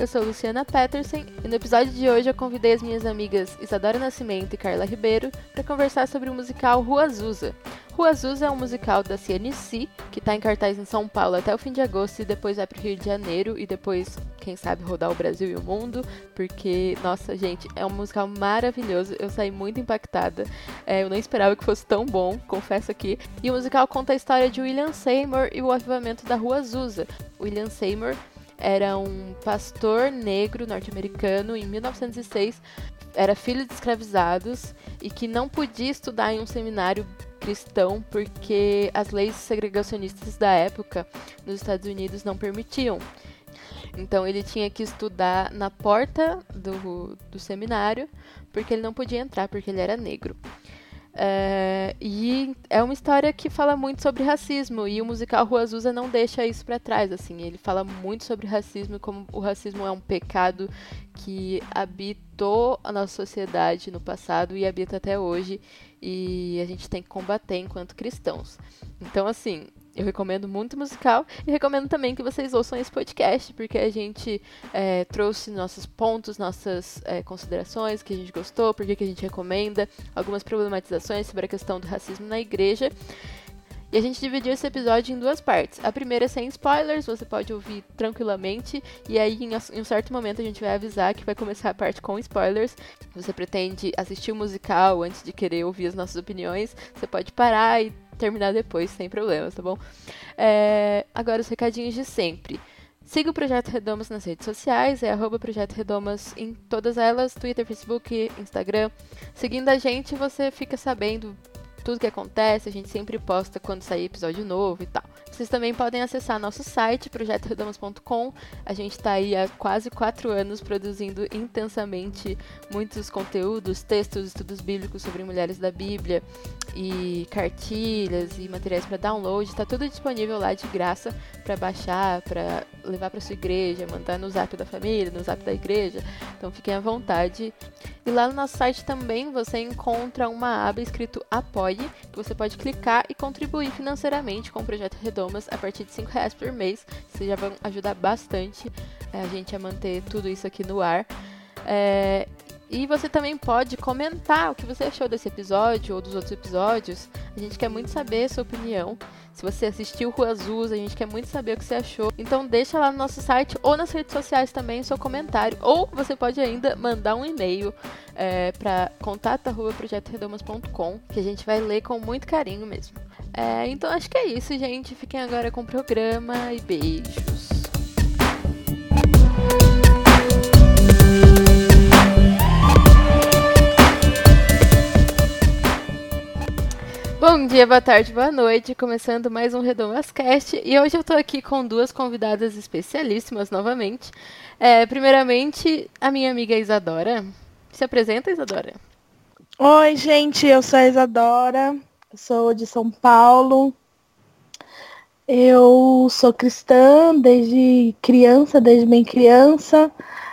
Eu sou Luciana Peterson e no episódio de hoje eu convidei as minhas amigas Isadora Nascimento e Carla Ribeiro para conversar sobre o musical Rua Azusa. Rua Azusa é um musical da CNC que está em cartaz em São Paulo até o fim de agosto e depois vai para o Rio de Janeiro e depois, quem sabe, rodar o Brasil e o mundo, porque, nossa, gente, é um musical maravilhoso. Eu saí muito impactada. É, eu não esperava que fosse tão bom, confesso aqui. E o musical conta a história de William Seymour e o avivamento da Rua Azusa. William Seymour era um pastor negro norte-americano em 1906, era filho de escravizados e que não podia estudar em um seminário cristão porque as leis segregacionistas da época nos Estados Unidos não permitiam. Então ele tinha que estudar na porta do, do seminário porque ele não podia entrar porque ele era negro. É, e é uma história que fala muito sobre racismo e o musical Rua Azusa não deixa isso para trás, assim, ele fala muito sobre racismo e como o racismo é um pecado que habitou a nossa sociedade no passado e habita até hoje e a gente tem que combater enquanto cristãos. Então, assim, eu recomendo muito o musical e recomendo também que vocês ouçam esse podcast, porque a gente é, trouxe nossos pontos, nossas é, considerações, que a gente gostou, por que a gente recomenda, algumas problematizações sobre a questão do racismo na igreja. E a gente dividiu esse episódio em duas partes. A primeira é sem spoilers, você pode ouvir tranquilamente. E aí, em um certo momento, a gente vai avisar que vai começar a parte com spoilers. Você pretende assistir o musical antes de querer ouvir as nossas opiniões, você pode parar e terminar depois, sem problemas, tá bom? É, agora, os recadinhos de sempre. Siga o Projeto Redomas nas redes sociais, é arroba Projeto Redomas em todas elas, Twitter, Facebook, Instagram. Seguindo a gente, você fica sabendo tudo que acontece, a gente sempre posta quando sair episódio novo e tal. Vocês também podem acessar nosso site, projetoredamas.com. A gente está aí há quase quatro anos produzindo intensamente muitos conteúdos, textos, estudos bíblicos sobre mulheres da Bíblia e cartilhas e materiais para download. Está tudo disponível lá de graça para baixar, para levar para sua igreja, mandar no zap da família, no zap da igreja. Então fiquem à vontade. E lá no nosso site também você encontra uma aba escrito Apoie, que você pode clicar e contribuir financeiramente com o projeto Redomas a partir de 5 reais por mês. Isso já vai ajudar bastante é, a gente a manter tudo isso aqui no ar. É, e você também pode comentar o que você achou desse episódio ou dos outros episódios. A gente quer muito saber a sua opinião. Se você assistiu Rua Azul, a gente quer muito saber o que você achou. Então deixa lá no nosso site ou nas redes sociais também o seu comentário. Ou você pode ainda mandar um e-mail é, para contato.projetoredomas.com que a gente vai ler com muito carinho mesmo. É, então acho que é isso, gente. Fiquem agora com o programa e beijos. Bom dia, boa tarde, boa noite. Começando mais um Redomascast. E hoje eu tô aqui com duas convidadas especialíssimas novamente. É, primeiramente, a minha amiga Isadora. Se apresenta, Isadora. Oi, gente, eu sou a Isadora, sou de São Paulo. Eu sou cristã desde criança, desde bem criança.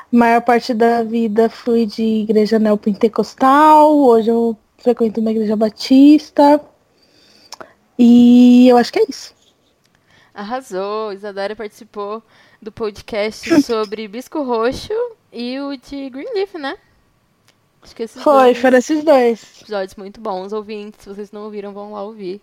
Maior parte da vida fui de igreja neopentecostal. Hoje eu frequento uma igreja batista. E eu acho que é isso. Arrasou. Isadora participou do podcast sobre Bisco Roxo e o de Greenleaf, né? Acho que esses Foi, dois foram esses dois. episódios muito bons, ouvintes. Se vocês não ouviram, vão lá ouvir.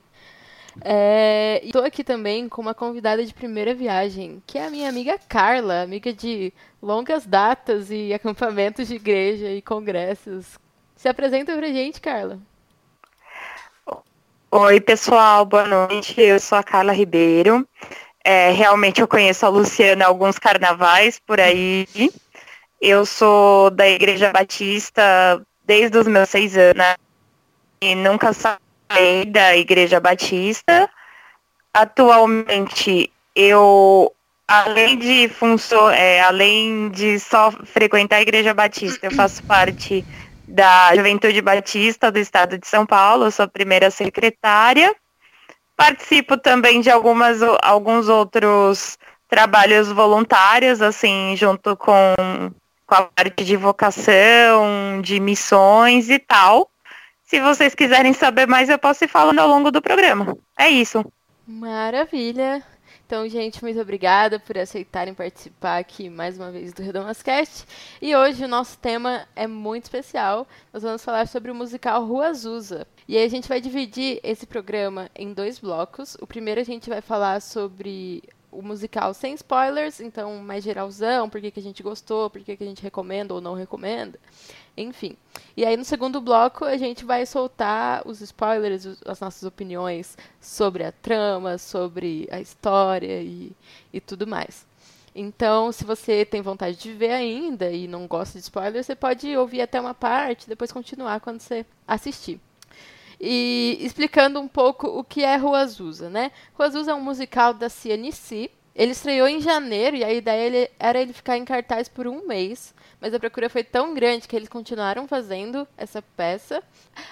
É, e tô aqui também com uma convidada de primeira viagem, que é a minha amiga Carla, amiga de longas datas e acampamentos de igreja e congressos. Se apresenta pra gente, Carla. Oi, pessoal, boa noite. Eu sou a Carla Ribeiro. É, realmente eu conheço a Luciana alguns carnavais por aí. Eu sou da Igreja Batista desde os meus seis anos e nunca saí da Igreja Batista. Atualmente eu, além de funcio é, além de só frequentar a Igreja Batista, eu faço parte da Juventude Batista do Estado de São Paulo, sou primeira secretária Participo também de algumas, alguns outros trabalhos voluntários, assim, junto com, com a parte de vocação, de missões e tal. Se vocês quiserem saber mais, eu posso ir falando ao longo do programa. É isso. Maravilha. Então, gente, muito obrigada por aceitarem participar aqui mais uma vez do Redomascast. E hoje o nosso tema é muito especial. Nós vamos falar sobre o musical Rua Azusa. E aí a gente vai dividir esse programa em dois blocos. O primeiro a gente vai falar sobre o musical sem spoilers, então mais geralzão, por que, que a gente gostou, por que, que a gente recomenda ou não recomenda, enfim. E aí no segundo bloco a gente vai soltar os spoilers, as nossas opiniões sobre a trama, sobre a história e, e tudo mais. Então, se você tem vontade de ver ainda e não gosta de spoilers, você pode ouvir até uma parte, depois continuar quando você assistir e explicando um pouco o que é Rua Azusa, né? Rua Azusa é um musical da CNC. Ele estreou em janeiro e a ideia era ele ficar em cartaz por um mês, mas a procura foi tão grande que eles continuaram fazendo essa peça.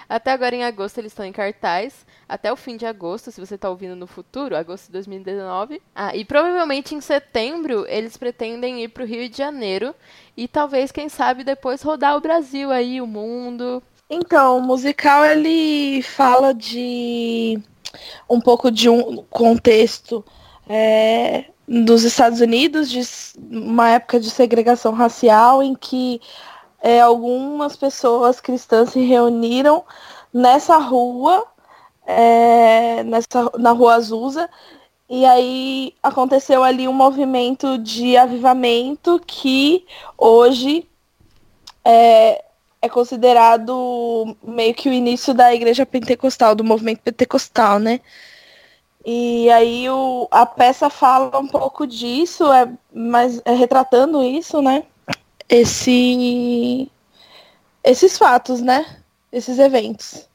Até agora em agosto eles estão em cartaz, até o fim de agosto, se você está ouvindo no futuro, agosto de 2019. Ah, e provavelmente em setembro eles pretendem ir para o Rio de Janeiro e talvez, quem sabe, depois rodar o Brasil aí, o mundo, então, o musical ele fala de um pouco de um contexto é, dos Estados Unidos, de uma época de segregação racial em que é, algumas pessoas cristãs se reuniram nessa rua, é, nessa, na rua Azusa, e aí aconteceu ali um movimento de avivamento que hoje é, é considerado meio que o início da igreja pentecostal, do movimento pentecostal, né? E aí o, a peça fala um pouco disso, é, mas é retratando isso, né? Esse, esses fatos, né? Esses eventos.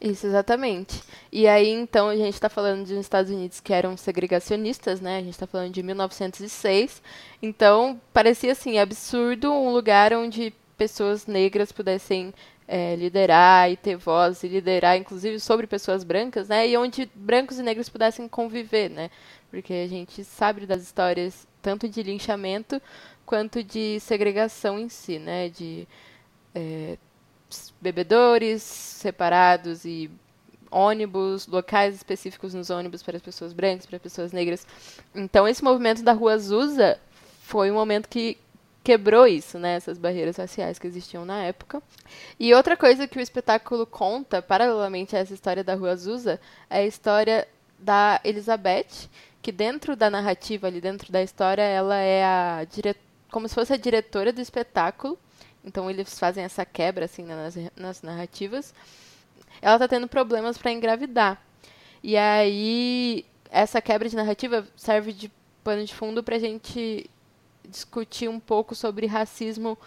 Isso, exatamente. E aí, então, a gente está falando de Estados Unidos que eram segregacionistas, né? A gente está falando de 1906. Então, parecia, assim, absurdo um lugar onde pessoas negras pudessem é, liderar e ter voz e liderar, inclusive sobre pessoas brancas, né? E onde brancos e negros pudessem conviver, né? Porque a gente sabe das histórias tanto de linchamento quanto de segregação em si, né? De é, bebedores separados e ônibus, locais específicos nos ônibus para as pessoas brancas, para as pessoas negras. Então, esse movimento da Rua Azusa foi um momento que quebrou isso, né, essas barreiras raciais que existiam na época. E outra coisa que o espetáculo conta, paralelamente a essa história da Rua Azusa, é a história da Elizabeth, que dentro da narrativa, ali dentro da história, ela é a dire... como se fosse a diretora do espetáculo. Então eles fazem essa quebra assim nas, nas narrativas. Ela está tendo problemas para engravidar. E aí essa quebra de narrativa serve de pano de fundo para a gente discutir um pouco sobre racismo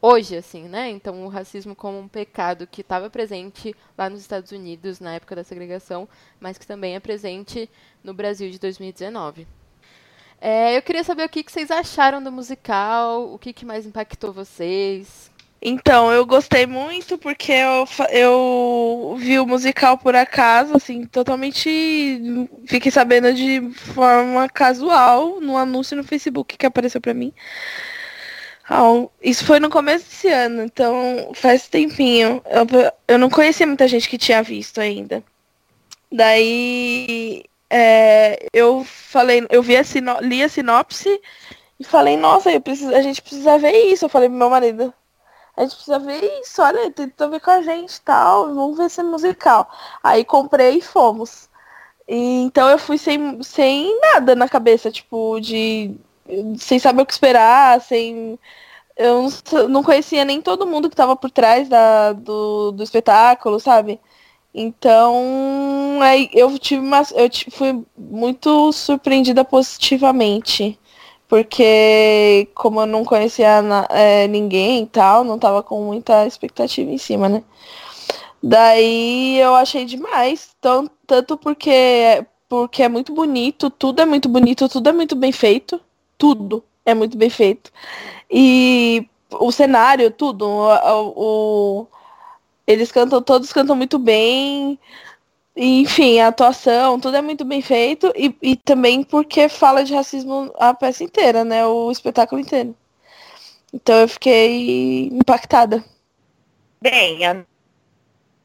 hoje, assim, né? Então, o racismo como um pecado que estava presente lá nos Estados Unidos na época da segregação, mas que também é presente no Brasil de 2019. É, eu queria saber o que, que vocês acharam do musical, o que, que mais impactou vocês. Então, eu gostei muito porque eu, eu vi o musical por acaso, assim, totalmente. Fiquei sabendo de forma casual no anúncio no Facebook que apareceu pra mim. Isso foi no começo desse ano, então faz tempinho. Eu, eu não conhecia muita gente que tinha visto ainda. Daí é, eu falei, eu vi a sino, li a sinopse e falei, nossa, preciso, a gente precisa ver isso. Eu falei pro meu marido, a gente precisa ver isso, olha, tentou ver com a gente tal, vamos ver esse musical. Aí comprei e fomos. E, então eu fui sem, sem nada na cabeça, tipo, de. sem saber o que esperar, sem. Eu não conhecia nem todo mundo que estava por trás da, do, do espetáculo, sabe? Então, aí eu tive uma. Eu fui muito surpreendida positivamente porque como eu não conhecia é, ninguém e tal, não tava com muita expectativa em cima, né? Daí eu achei demais, tanto porque, porque é muito bonito, tudo é muito bonito, tudo é muito bem feito, tudo é muito bem feito. E o cenário, tudo, o, o eles cantam, todos cantam muito bem, enfim, a atuação, tudo é muito bem feito. E, e também porque fala de racismo a peça inteira, né? O espetáculo inteiro. Então eu fiquei impactada. Bem, a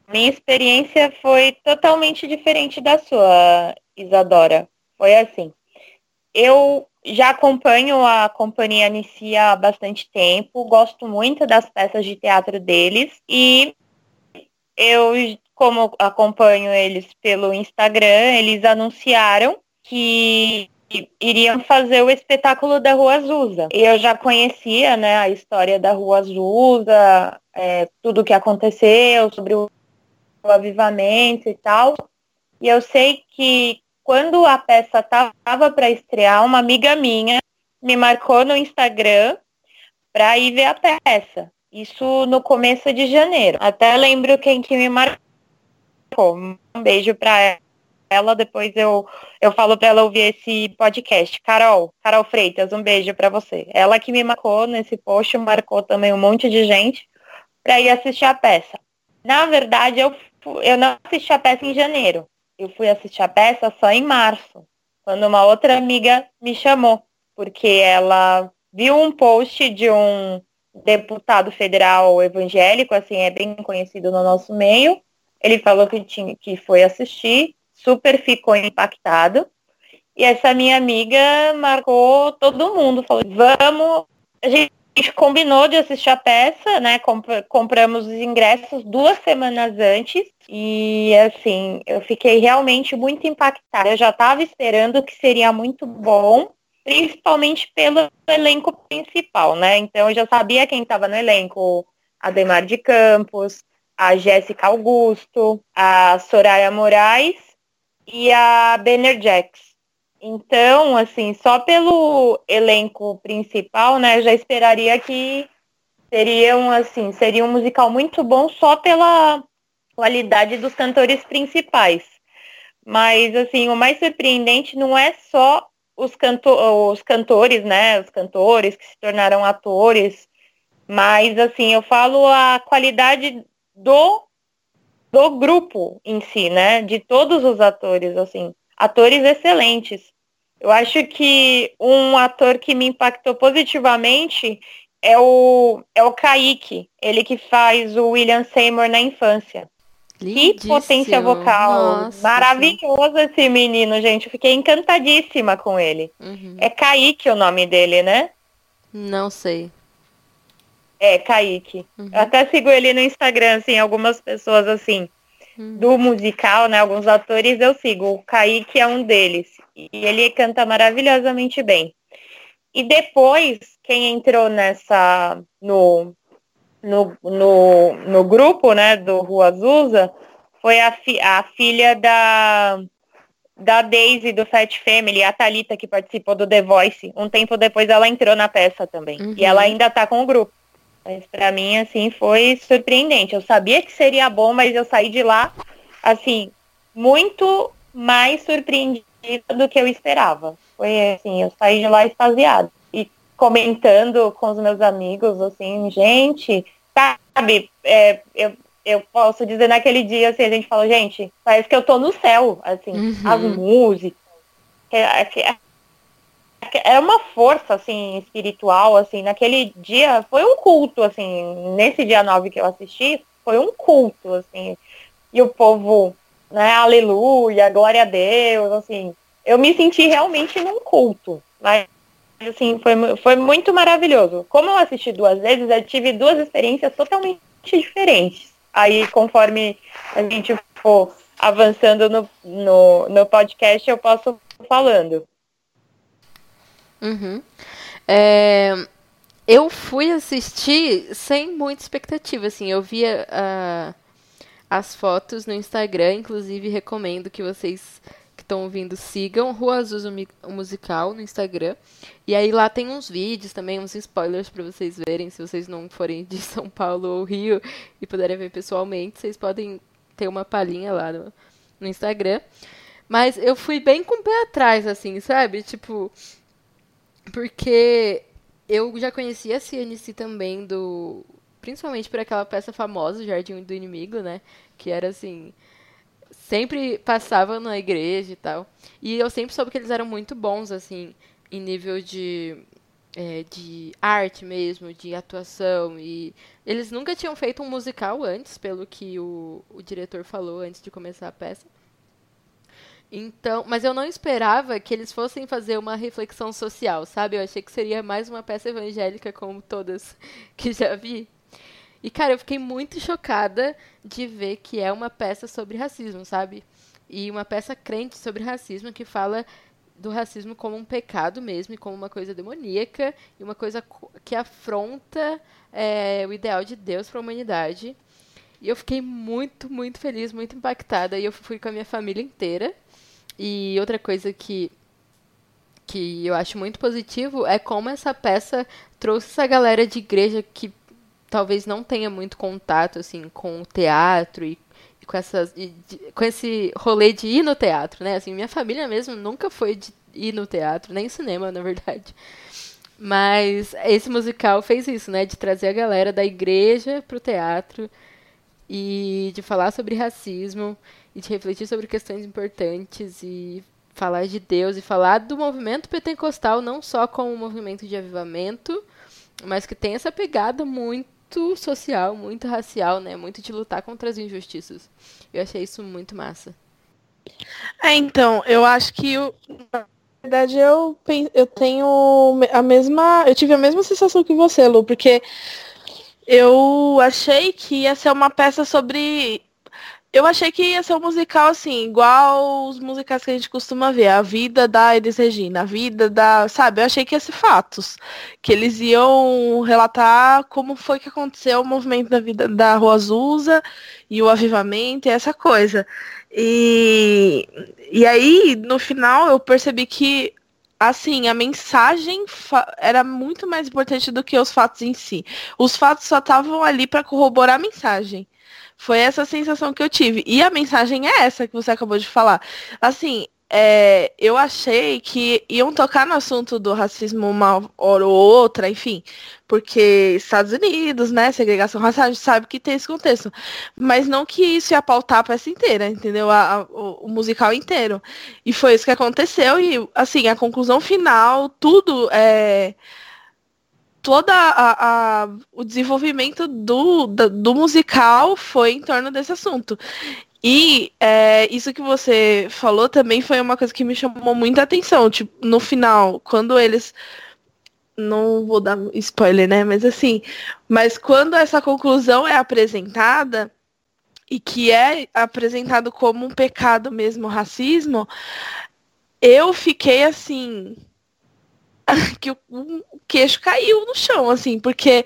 minha experiência foi totalmente diferente da sua, Isadora. Foi assim. Eu já acompanho a companhia Anicia há bastante tempo, gosto muito das peças de teatro deles e eu, como acompanho eles pelo Instagram, eles anunciaram que iriam fazer o espetáculo da Rua Azusa. Eu já conhecia né, a história da Rua Azusa, é, tudo o que aconteceu, sobre o, avivamento e tal. E eu sei que quando a peça estava para estrear, uma amiga minha me marcou no Instagram para ir ver a peça. Isso no começo de janeiro. Até lembro quem que me marcou. Um beijo para ela. Depois eu, eu falo para ela ouvir esse podcast. Carol, Carol Freitas, um beijo para você. Ela que me marcou nesse post, marcou também um monte de gente para ir assistir a peça. Na verdade, eu, eu não assisti a peça em janeiro eu fui assistir a peça só em março, quando uma outra amiga me chamou, porque ela viu um post de um deputado federal evangélico, assim, é bem conhecido no nosso meio. Ele falou que, tinha, que foi assistir, super ficou impactado. E essa minha amiga marcou todo mundo, falou, vamos. A gente combinou de assistir a peça, né? compramos os ingressos duas semanas antes. E assim, eu fiquei realmente muito impactada. Eu já estava esperando que seria muito bom, principalmente pelo elenco principal, né? Então eu já sabia quem estava no elenco. Ademar de Campos, a Jéssica Augusto, a Soraya Moraes e a Benner Jax. Então, assim, só pelo elenco principal, né, já esperaria que seria um, assim, seria um musical muito bom só pela qualidade dos cantores principais. Mas, assim, o mais surpreendente não é só os, canto os cantores, né, os cantores que se tornaram atores, mas, assim, eu falo a qualidade do, do grupo em si, né, de todos os atores, assim atores excelentes. Eu acho que um ator que me impactou positivamente é o, é o Kaique, ele que faz o William Seymour na infância. Que potência vocal. Nossa, Maravilhoso sim. esse menino, gente. Eu fiquei encantadíssima com ele. Uhum. É Kaique o nome dele, né? Não sei. É, Kaique. Uhum. Eu até sigo ele no Instagram, assim, algumas pessoas assim do musical, né? Alguns atores eu sigo. O Kaique é um deles. E ele canta maravilhosamente bem. E depois, quem entrou nessa. no, no, no, no grupo, né, do Rua Azusa, foi a, fi, a filha da, da Daisy do Fat Family, a Talita que participou do The Voice. Um tempo depois ela entrou na peça também. Uhum. E ela ainda tá com o grupo. Mas para mim, assim, foi surpreendente. Eu sabia que seria bom, mas eu saí de lá, assim, muito mais surpreendida do que eu esperava. Foi assim, eu saí de lá extasiada. E comentando com os meus amigos, assim, gente, sabe, é, eu, eu posso dizer naquele dia, assim, a gente falou, gente, parece que eu tô no céu, assim, uhum. as músicas. É, é, era uma força, assim, espiritual, assim, naquele dia, foi um culto, assim, nesse dia 9 que eu assisti, foi um culto, assim, e o povo, né, aleluia, glória a Deus, assim, eu me senti realmente num culto, mas, assim, foi, foi muito maravilhoso. Como eu assisti duas vezes, eu tive duas experiências totalmente diferentes. Aí, conforme a gente for avançando no, no, no podcast, eu posso falando. Uhum. É, eu fui assistir sem muita expectativa, assim, eu via uh, as fotos no Instagram, inclusive recomendo que vocês que estão ouvindo sigam Rua Azul musical no Instagram. E aí lá tem uns vídeos também, uns spoilers para vocês verem, se vocês não forem de São Paulo ou Rio e puderem ver pessoalmente, vocês podem ter uma palhinha lá no, no Instagram. Mas eu fui bem com o pé atrás, assim, sabe? Tipo, porque eu já conhecia a CNC também do. Principalmente por aquela peça famosa, Jardim do Inimigo, né? Que era assim. sempre passava na igreja e tal. E eu sempre soube que eles eram muito bons, assim, em nível de, é, de arte mesmo, de atuação. E eles nunca tinham feito um musical antes, pelo que o, o diretor falou antes de começar a peça. Então, mas eu não esperava que eles fossem fazer uma reflexão social, sabe? Eu achei que seria mais uma peça evangélica como todas que já vi. E cara, eu fiquei muito chocada de ver que é uma peça sobre racismo, sabe? E uma peça crente sobre racismo que fala do racismo como um pecado mesmo como uma coisa demoníaca e uma coisa que afronta é, o ideal de Deus para a humanidade. E eu fiquei muito, muito feliz, muito impactada. E eu fui com a minha família inteira. E outra coisa que, que eu acho muito positivo é como essa peça trouxe essa galera de igreja que talvez não tenha muito contato assim com o teatro e, com essas e, de, com esse rolê de ir no teatro, né? Assim, minha família mesmo nunca foi de ir no teatro, nem cinema, na verdade. Mas esse musical fez isso, né? De trazer a galera da igreja pro teatro e de falar sobre racismo e de refletir sobre questões importantes e falar de Deus e falar do movimento pentecostal não só como um movimento de avivamento, mas que tem essa pegada muito social, muito racial, né? Muito de lutar contra as injustiças. Eu achei isso muito massa. É, então, eu acho que na verdade eu, eu tenho a mesma. Eu tive a mesma sensação que você, Lu, porque eu achei que ia ser uma peça sobre. Eu achei que ia ser um musical assim, igual os musicais que a gente costuma ver, a vida da Elis Regina, a vida da. Sabe, eu achei que ia ser fatos. Que eles iam relatar como foi que aconteceu o movimento da vida da Rua Azusa e o avivamento e essa coisa. E, e aí, no final, eu percebi que assim, a mensagem era muito mais importante do que os fatos em si. Os fatos só estavam ali para corroborar a mensagem. Foi essa sensação que eu tive. E a mensagem é essa que você acabou de falar. Assim, é, eu achei que iam tocar no assunto do racismo uma hora ou outra, enfim, porque Estados Unidos, né, segregação racial, a gente sabe que tem esse contexto, mas não que isso ia pautar a peça inteira, entendeu? A, a, o, musical inteiro. E foi isso que aconteceu, e assim, a conclusão final, tudo é toda a, a, o desenvolvimento do, do, do, musical foi em torno desse assunto. E é, isso que você falou também foi uma coisa que me chamou muita atenção. Tipo, no final, quando eles. Não vou dar spoiler, né? Mas assim, mas quando essa conclusão é apresentada, e que é apresentado como um pecado mesmo, o racismo, eu fiquei assim. que o, queixo caiu no chão, assim, porque.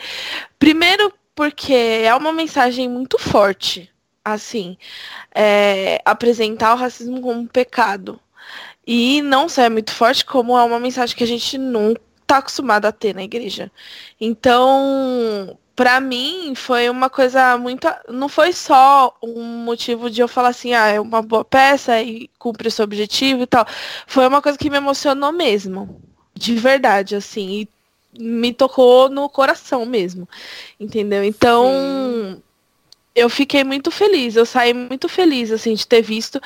Primeiro, porque é uma mensagem muito forte assim, é, apresentar o racismo como um pecado. E não só é muito forte, como é uma mensagem que a gente não está acostumado a ter na igreja. Então, para mim, foi uma coisa muito. Não foi só um motivo de eu falar assim, ah, é uma boa peça e cumpre o seu objetivo e tal. Foi uma coisa que me emocionou mesmo. De verdade, assim. E me tocou no coração mesmo. Entendeu? Então. Sim eu fiquei muito feliz, eu saí muito feliz, assim, de ter visto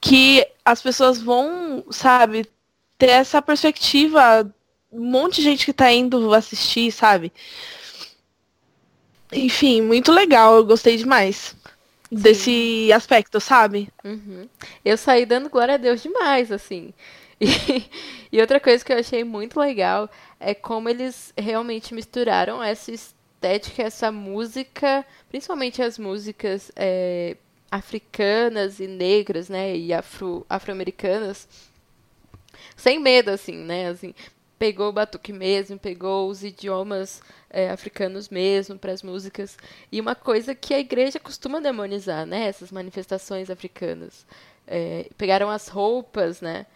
que as pessoas vão, sabe, ter essa perspectiva, um monte de gente que tá indo assistir, sabe? Enfim, muito legal, eu gostei demais Sim. desse aspecto, sabe? Uhum. Eu saí dando glória a Deus demais, assim. E, e outra coisa que eu achei muito legal é como eles realmente misturaram essa estética, essa música, principalmente as músicas é, africanas e negras, né, e afro, afro-americanas, sem medo, assim, né, assim, pegou o batuque mesmo, pegou os idiomas é, africanos mesmo para as músicas. E uma coisa que a igreja costuma demonizar, né? Essas manifestações africanas. É, pegaram as roupas, né?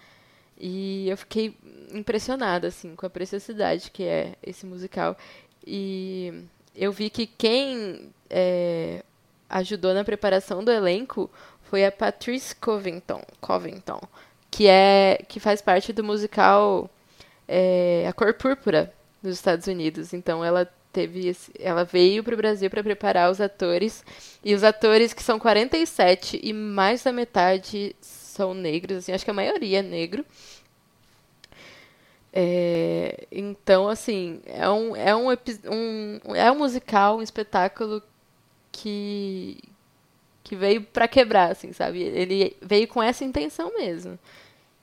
E eu fiquei impressionada, assim, com a preciosidade que é esse musical. E eu vi que quem é, ajudou na preparação do elenco foi a Patrice Covington, Covington que é que faz parte do musical é, A Cor Púrpura dos Estados Unidos. Então ela teve esse, ela veio para o Brasil para preparar os atores e os atores que são 47 e mais da metade são negros, assim, acho que a maioria é negro. É, então, assim, é um, é um, um, é um musical, um espetáculo que, que veio para quebrar, assim, sabe? Ele veio com essa intenção mesmo,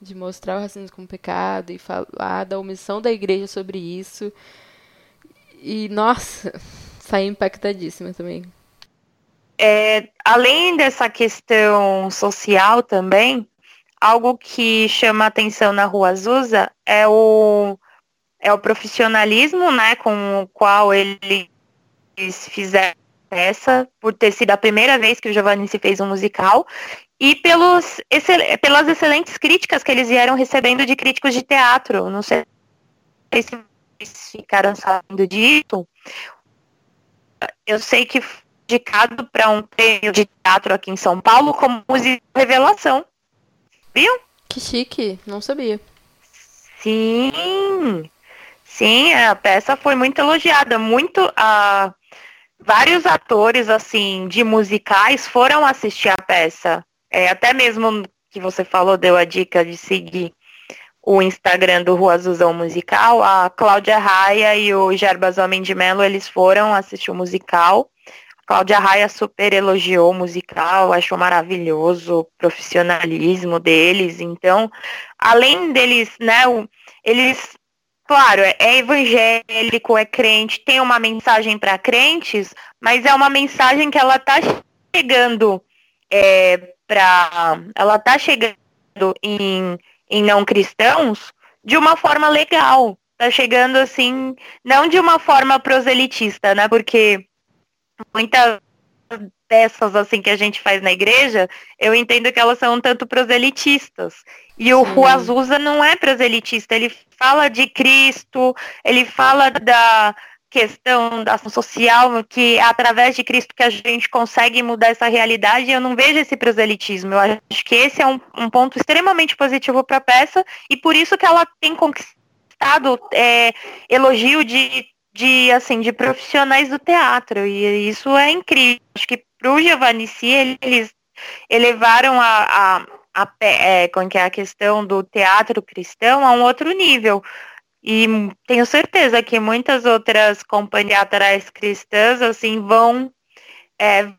de mostrar o racismo como pecado e falar da omissão da igreja sobre isso. E, nossa, saí impactadíssima também. É, além dessa questão social também, algo que chama atenção na Rua Azusa é o, é o profissionalismo, né, com o qual eles fizeram essa, por ter sido a primeira vez que o Giovanni se fez um musical, e pelos, excel, pelas excelentes críticas que eles vieram recebendo de críticos de teatro. Não sei se ficaram sabendo disso. Eu sei que indicado para um prêmio de teatro aqui em São Paulo como musical revelação Viu? Que chique, não sabia. Sim, sim, a peça foi muito elogiada, muito a uh, vários atores assim de musicais foram assistir a peça. É, até mesmo que você falou deu a dica de seguir o Instagram do Rua Azulzão Musical, a Cláudia Raia e o Gerbas Homem de Melo, eles foram assistir o musical. Cláudia Raia super elogiou o musical, achou maravilhoso o profissionalismo deles. Então, além deles, né, eles, claro, é, é evangélico, é crente, tem uma mensagem para crentes, mas é uma mensagem que ela tá chegando é, para, ela tá chegando em, em não cristãos de uma forma legal. Tá chegando assim, não de uma forma proselitista, né? Porque muitas peças assim que a gente faz na igreja, eu entendo que elas são um tanto proselitistas. E o Azusa não é proselitista, ele fala de Cristo, ele fala da questão da ação social, que é através de Cristo que a gente consegue mudar essa realidade, eu não vejo esse proselitismo. Eu acho que esse é um, um ponto extremamente positivo para a peça, e por isso que ela tem conquistado é, elogio de de assim de profissionais do teatro e isso é incrível. Acho que para o Giovanni si, eles elevaram a, a, a é, com que é a questão do teatro cristão a um outro nível. E tenho certeza que muitas outras companhias teatrais cristãs assim vão é,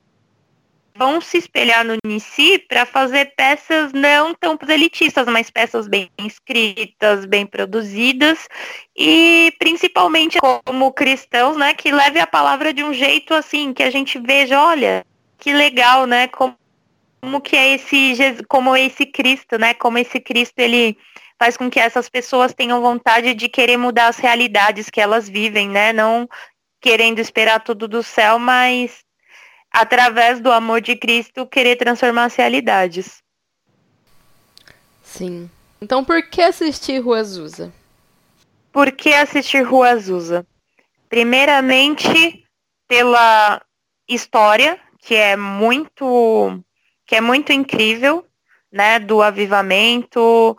vão se espelhar no Nici para fazer peças não tão elitistas, mas peças bem escritas, bem produzidas e principalmente como cristãos, né, que leve a palavra de um jeito assim que a gente veja, olha, que legal, né, como, como que é esse como é esse Cristo, né, como esse Cristo ele faz com que essas pessoas tenham vontade de querer mudar as realidades que elas vivem, né, não querendo esperar tudo do céu, mas através do amor de Cristo, querer transformar as realidades. Sim. Então, por que assistir Rua Azusa? Por que assistir Rua Azusa? Primeiramente, pela história, que é muito que é muito incrível, né, do avivamento,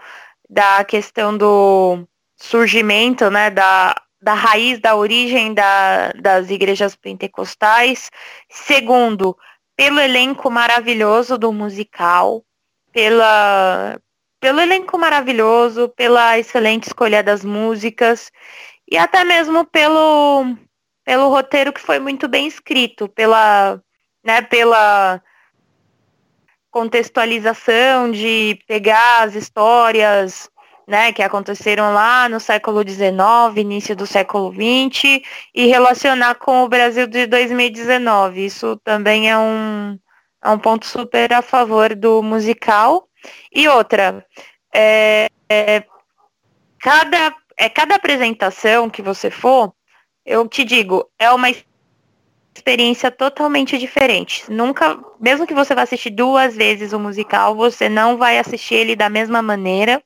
da questão do surgimento, né, da da raiz, da origem da, das igrejas pentecostais. Segundo, pelo elenco maravilhoso do musical, pela, pelo elenco maravilhoso, pela excelente escolha das músicas e até mesmo pelo, pelo roteiro que foi muito bem escrito, pela, né, pela contextualização de pegar as histórias né, que aconteceram lá no século XIX, início do século XX, e relacionar com o Brasil de 2019. Isso também é um, é um ponto super a favor do musical. E outra, é, é, cada, é, cada apresentação que você for, eu te digo, é uma experiência totalmente diferente. Nunca, mesmo que você vá assistir duas vezes o musical, você não vai assistir ele da mesma maneira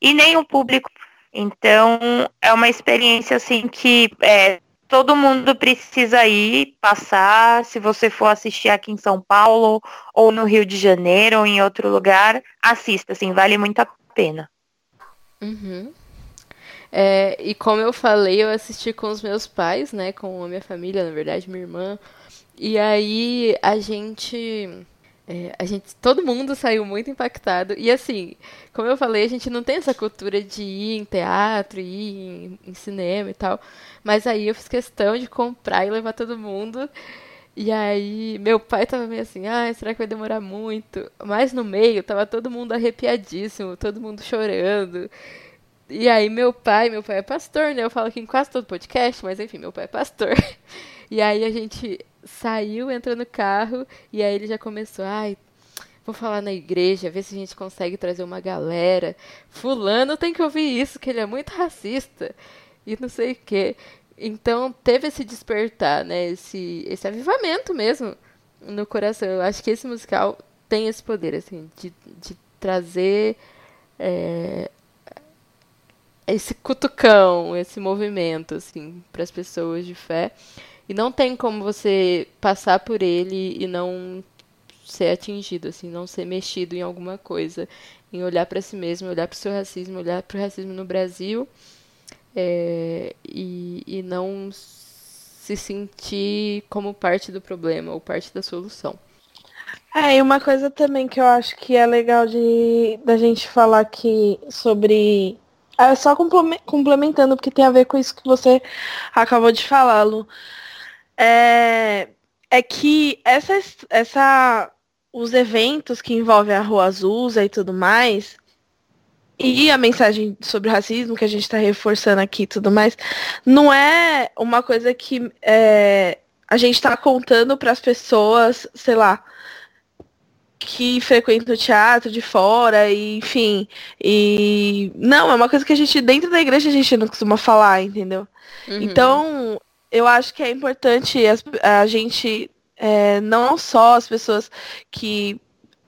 e nem o público. Então, é uma experiência assim que é, todo mundo precisa ir, passar. Se você for assistir aqui em São Paulo, ou no Rio de Janeiro, ou em outro lugar, assista, assim, vale muito a pena. Uhum. É, e como eu falei, eu assisti com os meus pais, né? Com a minha família, na verdade, minha irmã. E aí a gente. É, a gente, todo mundo saiu muito impactado. E assim, como eu falei, a gente não tem essa cultura de ir em teatro, ir em, em cinema e tal. Mas aí eu fiz questão de comprar e levar todo mundo. E aí, meu pai tava meio assim, ah, será que vai demorar muito? Mas no meio, tava todo mundo arrepiadíssimo, todo mundo chorando. E aí, meu pai, meu pai é pastor, né? Eu falo aqui em quase todo podcast, mas enfim, meu pai é pastor. E aí a gente saiu, entrou no carro, e aí ele já começou, ai, vou falar na igreja, ver se a gente consegue trazer uma galera. Fulano tem que ouvir isso, que ele é muito racista. E não sei o quê. Então teve esse despertar, né? Esse, esse avivamento mesmo no coração. Eu acho que esse musical tem esse poder, assim, de, de trazer é, esse cutucão, esse movimento, assim, para as pessoas de fé. E não tem como você passar por ele e não ser atingido, assim, não ser mexido em alguma coisa, em olhar para si mesmo, olhar para o seu racismo, olhar para o racismo no Brasil é, e, e não se sentir como parte do problema ou parte da solução. É, e uma coisa também que eu acho que é legal de da gente falar aqui sobre. É só complementando, porque tem a ver com isso que você acabou de falar, Lu. É, é que essa, essa, os eventos que envolvem a Rua Azusa e tudo mais, e a mensagem sobre racismo que a gente está reforçando aqui e tudo mais, não é uma coisa que é, a gente está contando para as pessoas, sei lá, que frequentam o teatro de fora, e, enfim. E não, é uma coisa que a gente, dentro da igreja, a gente não costuma falar, entendeu? Uhum. Então, eu acho que é importante a, a gente, é, não só as pessoas que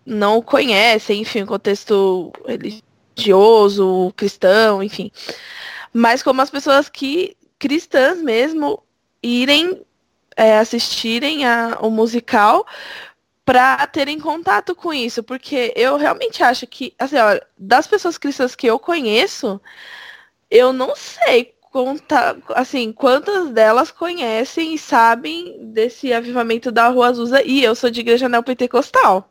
não conhecem, enfim, o contexto religioso, cristão, enfim, mas como as pessoas que, cristãs mesmo, irem é, assistirem a, o musical para terem contato com isso, porque eu realmente acho que, assim, ó, das pessoas cristãs que eu conheço, eu não sei contar, assim, quantas delas conhecem e sabem desse avivamento da Rua Azusa e eu sou de igreja neopentecostal.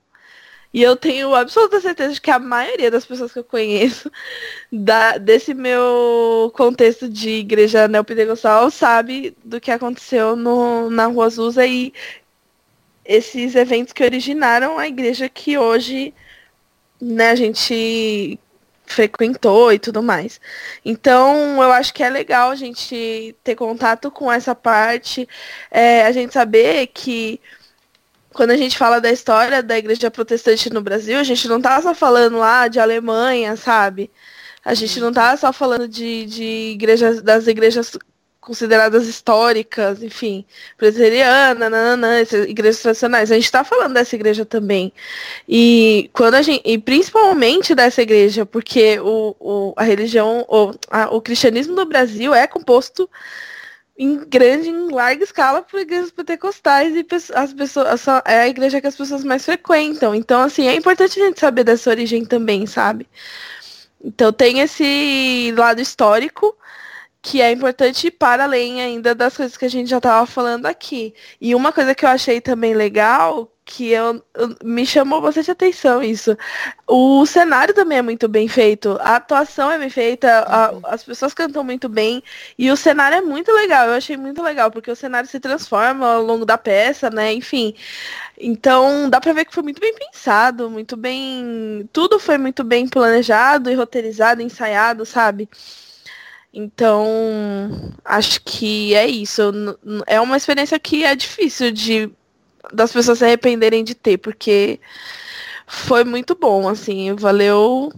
E eu tenho absoluta certeza de que a maioria das pessoas que eu conheço da, desse meu contexto de igreja neopentecostal sabe do que aconteceu no, na Rua Azusa e esses eventos que originaram a igreja que hoje né, a gente frequentou e tudo mais. Então, eu acho que é legal a gente ter contato com essa parte, é, a gente saber que quando a gente fala da história da igreja protestante no Brasil, a gente não tá só falando lá de Alemanha, sabe? A gente não tá só falando de, de igrejas, das igrejas consideradas históricas, enfim, presbiteriana, nananã, igrejas tradicionais. A gente está falando dessa igreja também. E quando a gente, e principalmente dessa igreja, porque o, o a religião, o, a, o cristianismo no Brasil é composto em grande, em larga escala por igrejas pentecostais e as pessoas é a igreja que as pessoas mais frequentam. Então, assim, é importante a gente saber dessa origem também, sabe? Então tem esse lado histórico, que é importante para além ainda das coisas que a gente já estava falando aqui. E uma coisa que eu achei também legal, que eu, eu, me chamou bastante atenção isso. O cenário também é muito bem feito, a atuação é bem feita, a, uhum. as pessoas cantam muito bem e o cenário é muito legal. Eu achei muito legal porque o cenário se transforma ao longo da peça, né? Enfim. Então, dá pra ver que foi muito bem pensado, muito bem, tudo foi muito bem planejado e roteirizado, ensaiado, sabe? Então, acho que é isso. É uma experiência que é difícil de das pessoas se arrependerem de ter, porque foi muito bom, assim, valeu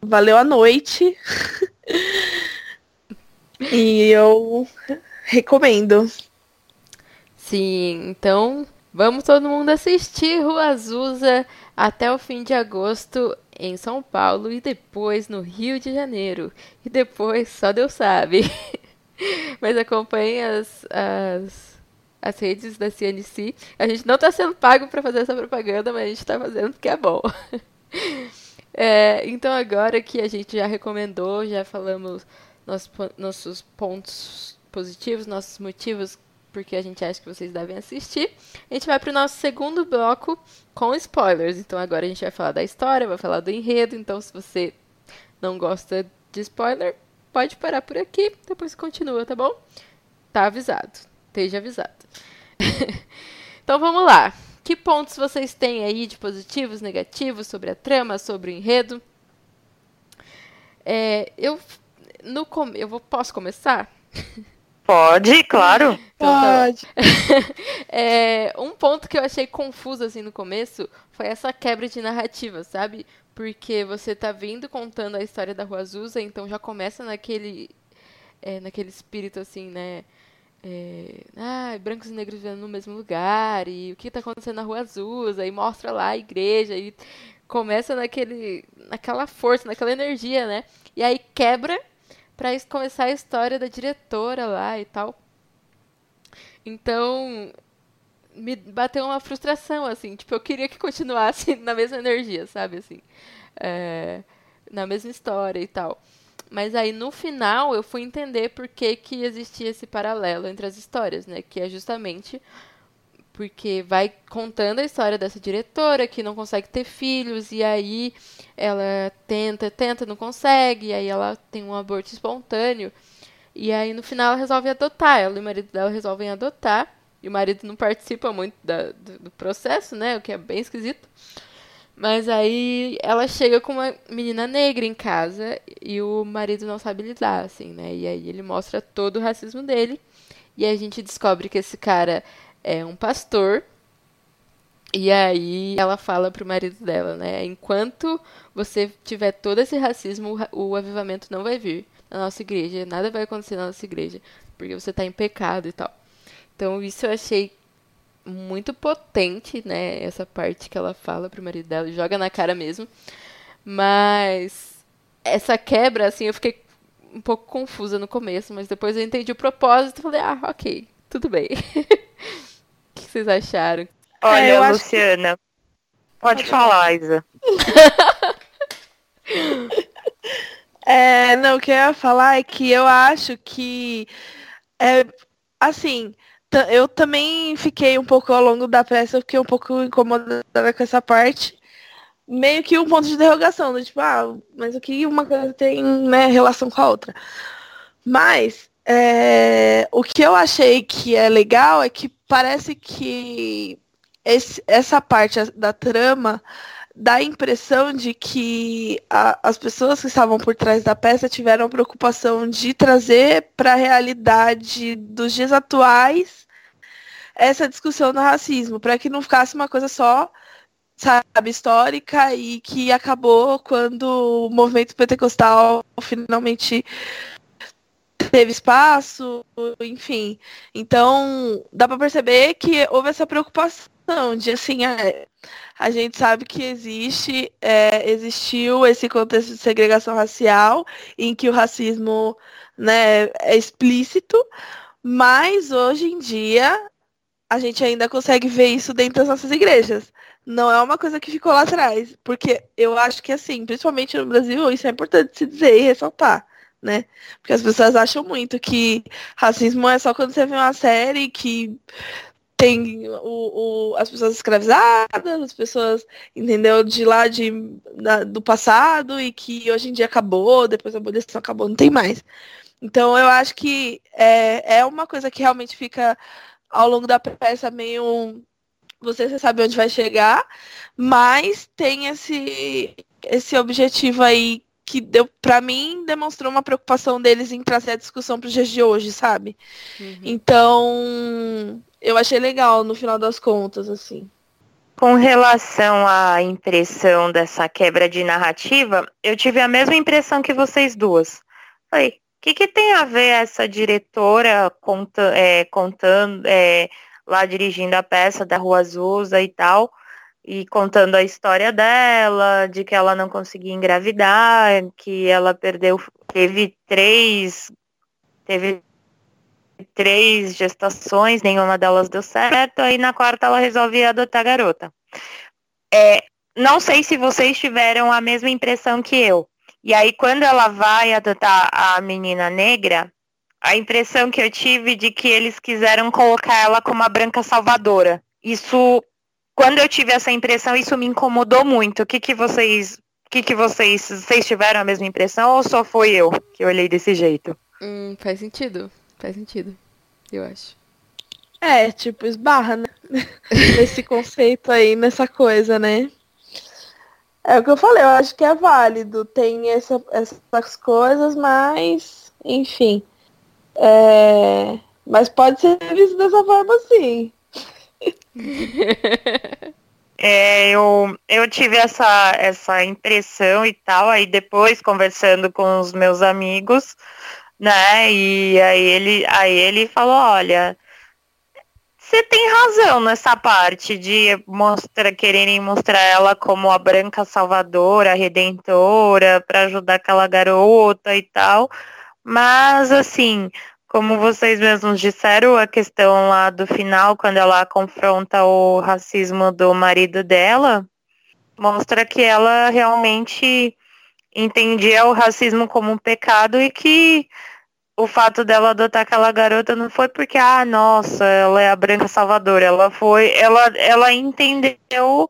valeu a noite. e eu recomendo. Sim, então vamos todo mundo assistir Rua Azusa até o fim de agosto em São Paulo e depois no Rio de Janeiro. E depois só Deus sabe. Mas acompanhe as, as, as redes da CNC. A gente não está sendo pago para fazer essa propaganda, mas a gente está fazendo porque é bom. É, então agora que a gente já recomendou, já falamos nossos, nossos pontos positivos, nossos motivos porque a gente acha que vocês devem assistir. A gente vai para o nosso segundo bloco com spoilers. Então agora a gente vai falar da história, vai falar do enredo. Então se você não gosta de spoiler, pode parar por aqui, depois continua, tá bom? Tá avisado. Esteja avisado. então vamos lá. Que pontos vocês têm aí de positivos, negativos sobre a trama, sobre o enredo? É, eu no eu vou, posso começar? Pode, claro. Então. Pode. é, um ponto que eu achei confuso assim no começo foi essa quebra de narrativa, sabe? Porque você tá vindo contando a história da Rua Azusa, então já começa naquele é, naquele espírito assim, né? É, ah, brancos e negros vivendo no mesmo lugar, e o que está acontecendo na Rua Azusa, e mostra lá a igreja, e começa naquele, naquela força, naquela energia, né? E aí quebra para começar a história da diretora lá e tal. Então, me bateu uma frustração, assim. Tipo, eu queria que continuasse na mesma energia, sabe? Assim, é, na mesma história e tal. Mas aí, no final, eu fui entender por que, que existia esse paralelo entre as histórias, né? Que é justamente porque vai contando a história dessa diretora que não consegue ter filhos e aí ela tenta, tenta, não consegue, e aí ela tem um aborto espontâneo. E aí no final ela resolve adotar, ela e o marido dela resolvem adotar, e o marido não participa muito da, do, do processo, né, o que é bem esquisito. Mas aí ela chega com uma menina negra em casa e o marido não sabe lidar, assim, né? E aí ele mostra todo o racismo dele. E a gente descobre que esse cara é um pastor. E aí ela fala pro marido dela, né? Enquanto você tiver todo esse racismo, o avivamento não vai vir na nossa igreja, nada vai acontecer na nossa igreja, porque você tá em pecado e tal. Então isso eu achei muito potente, né? Essa parte que ela fala pro marido dela, joga na cara mesmo. Mas essa quebra, assim, eu fiquei um pouco confusa no começo, mas depois eu entendi o propósito e falei, ah, ok, tudo bem. vocês acharam? Olha, é, Luciana, que... pode falar, Isa. é, não, o que eu ia falar é que eu acho que, é, assim, eu também fiquei um pouco ao longo da peça, eu fiquei um pouco incomodada com essa parte. Meio que um ponto de interrogação, do tipo, ah, mas o que uma coisa tem né, relação com a outra. Mas é, o que eu achei que é legal é que parece que esse, essa parte da trama dá a impressão de que a, as pessoas que estavam por trás da peça tiveram preocupação de trazer para a realidade dos dias atuais essa discussão do racismo, para que não ficasse uma coisa só, sabe, histórica e que acabou quando o movimento pentecostal finalmente teve espaço, enfim. Então, dá para perceber que houve essa preocupação de assim, é, a gente sabe que existe, é, existiu esse contexto de segregação racial em que o racismo né, é explícito, mas hoje em dia a gente ainda consegue ver isso dentro das nossas igrejas. Não é uma coisa que ficou lá atrás, porque eu acho que assim, principalmente no Brasil, isso é importante se dizer e ressaltar né? Porque as pessoas acham muito que racismo é só quando você vê uma série que tem o, o, as pessoas escravizadas, as pessoas, entendeu, de lá de, da, do passado e que hoje em dia acabou, depois a abolição acabou, não tem mais. Então eu acho que é, é uma coisa que realmente fica ao longo da peça meio. Você sabe onde vai chegar, mas tem esse, esse objetivo aí que deu para mim demonstrou uma preocupação deles em trazer a discussão para os dias de hoje, sabe? Uhum. Então, eu achei legal no final das contas, assim. Com relação à impressão dessa quebra de narrativa, eu tive a mesma impressão que vocês duas. Falei, o que, que tem a ver essa diretora conta, é, contando, é, lá dirigindo a peça da Rua Azusa e tal, e contando a história dela, de que ela não conseguia engravidar, que ela perdeu, teve três, teve três gestações, nenhuma delas deu certo, aí na quarta ela resolve adotar a garota. É, não sei se vocês tiveram a mesma impressão que eu. E aí, quando ela vai adotar a menina negra, a impressão que eu tive de que eles quiseram colocar ela como a branca salvadora. Isso, quando eu tive essa impressão, isso me incomodou muito. O que, que vocês. O que, que vocês. Vocês tiveram a mesma impressão ou só foi eu que olhei desse jeito? Hum, faz sentido. Faz sentido. Eu acho. É, tipo, esbarra, né? Nesse conceito aí, nessa coisa, né? É o que eu falei, eu acho que é válido. Tem essa, essas coisas, mas, enfim. É... Mas pode ser visto dessa forma, sim. É, eu, eu tive essa, essa impressão e tal, aí depois conversando com os meus amigos, né? E aí ele, aí ele falou, olha, você tem razão nessa parte de mostrar, quererem mostrar ela como a branca salvadora, redentora, para ajudar aquela garota e tal. Mas assim, como vocês mesmos disseram, a questão lá do final, quando ela confronta o racismo do marido dela, mostra que ela realmente entendia o racismo como um pecado e que o fato dela adotar aquela garota não foi porque, ah, nossa, ela é a branca salvadora. Ela foi, ela, ela entendeu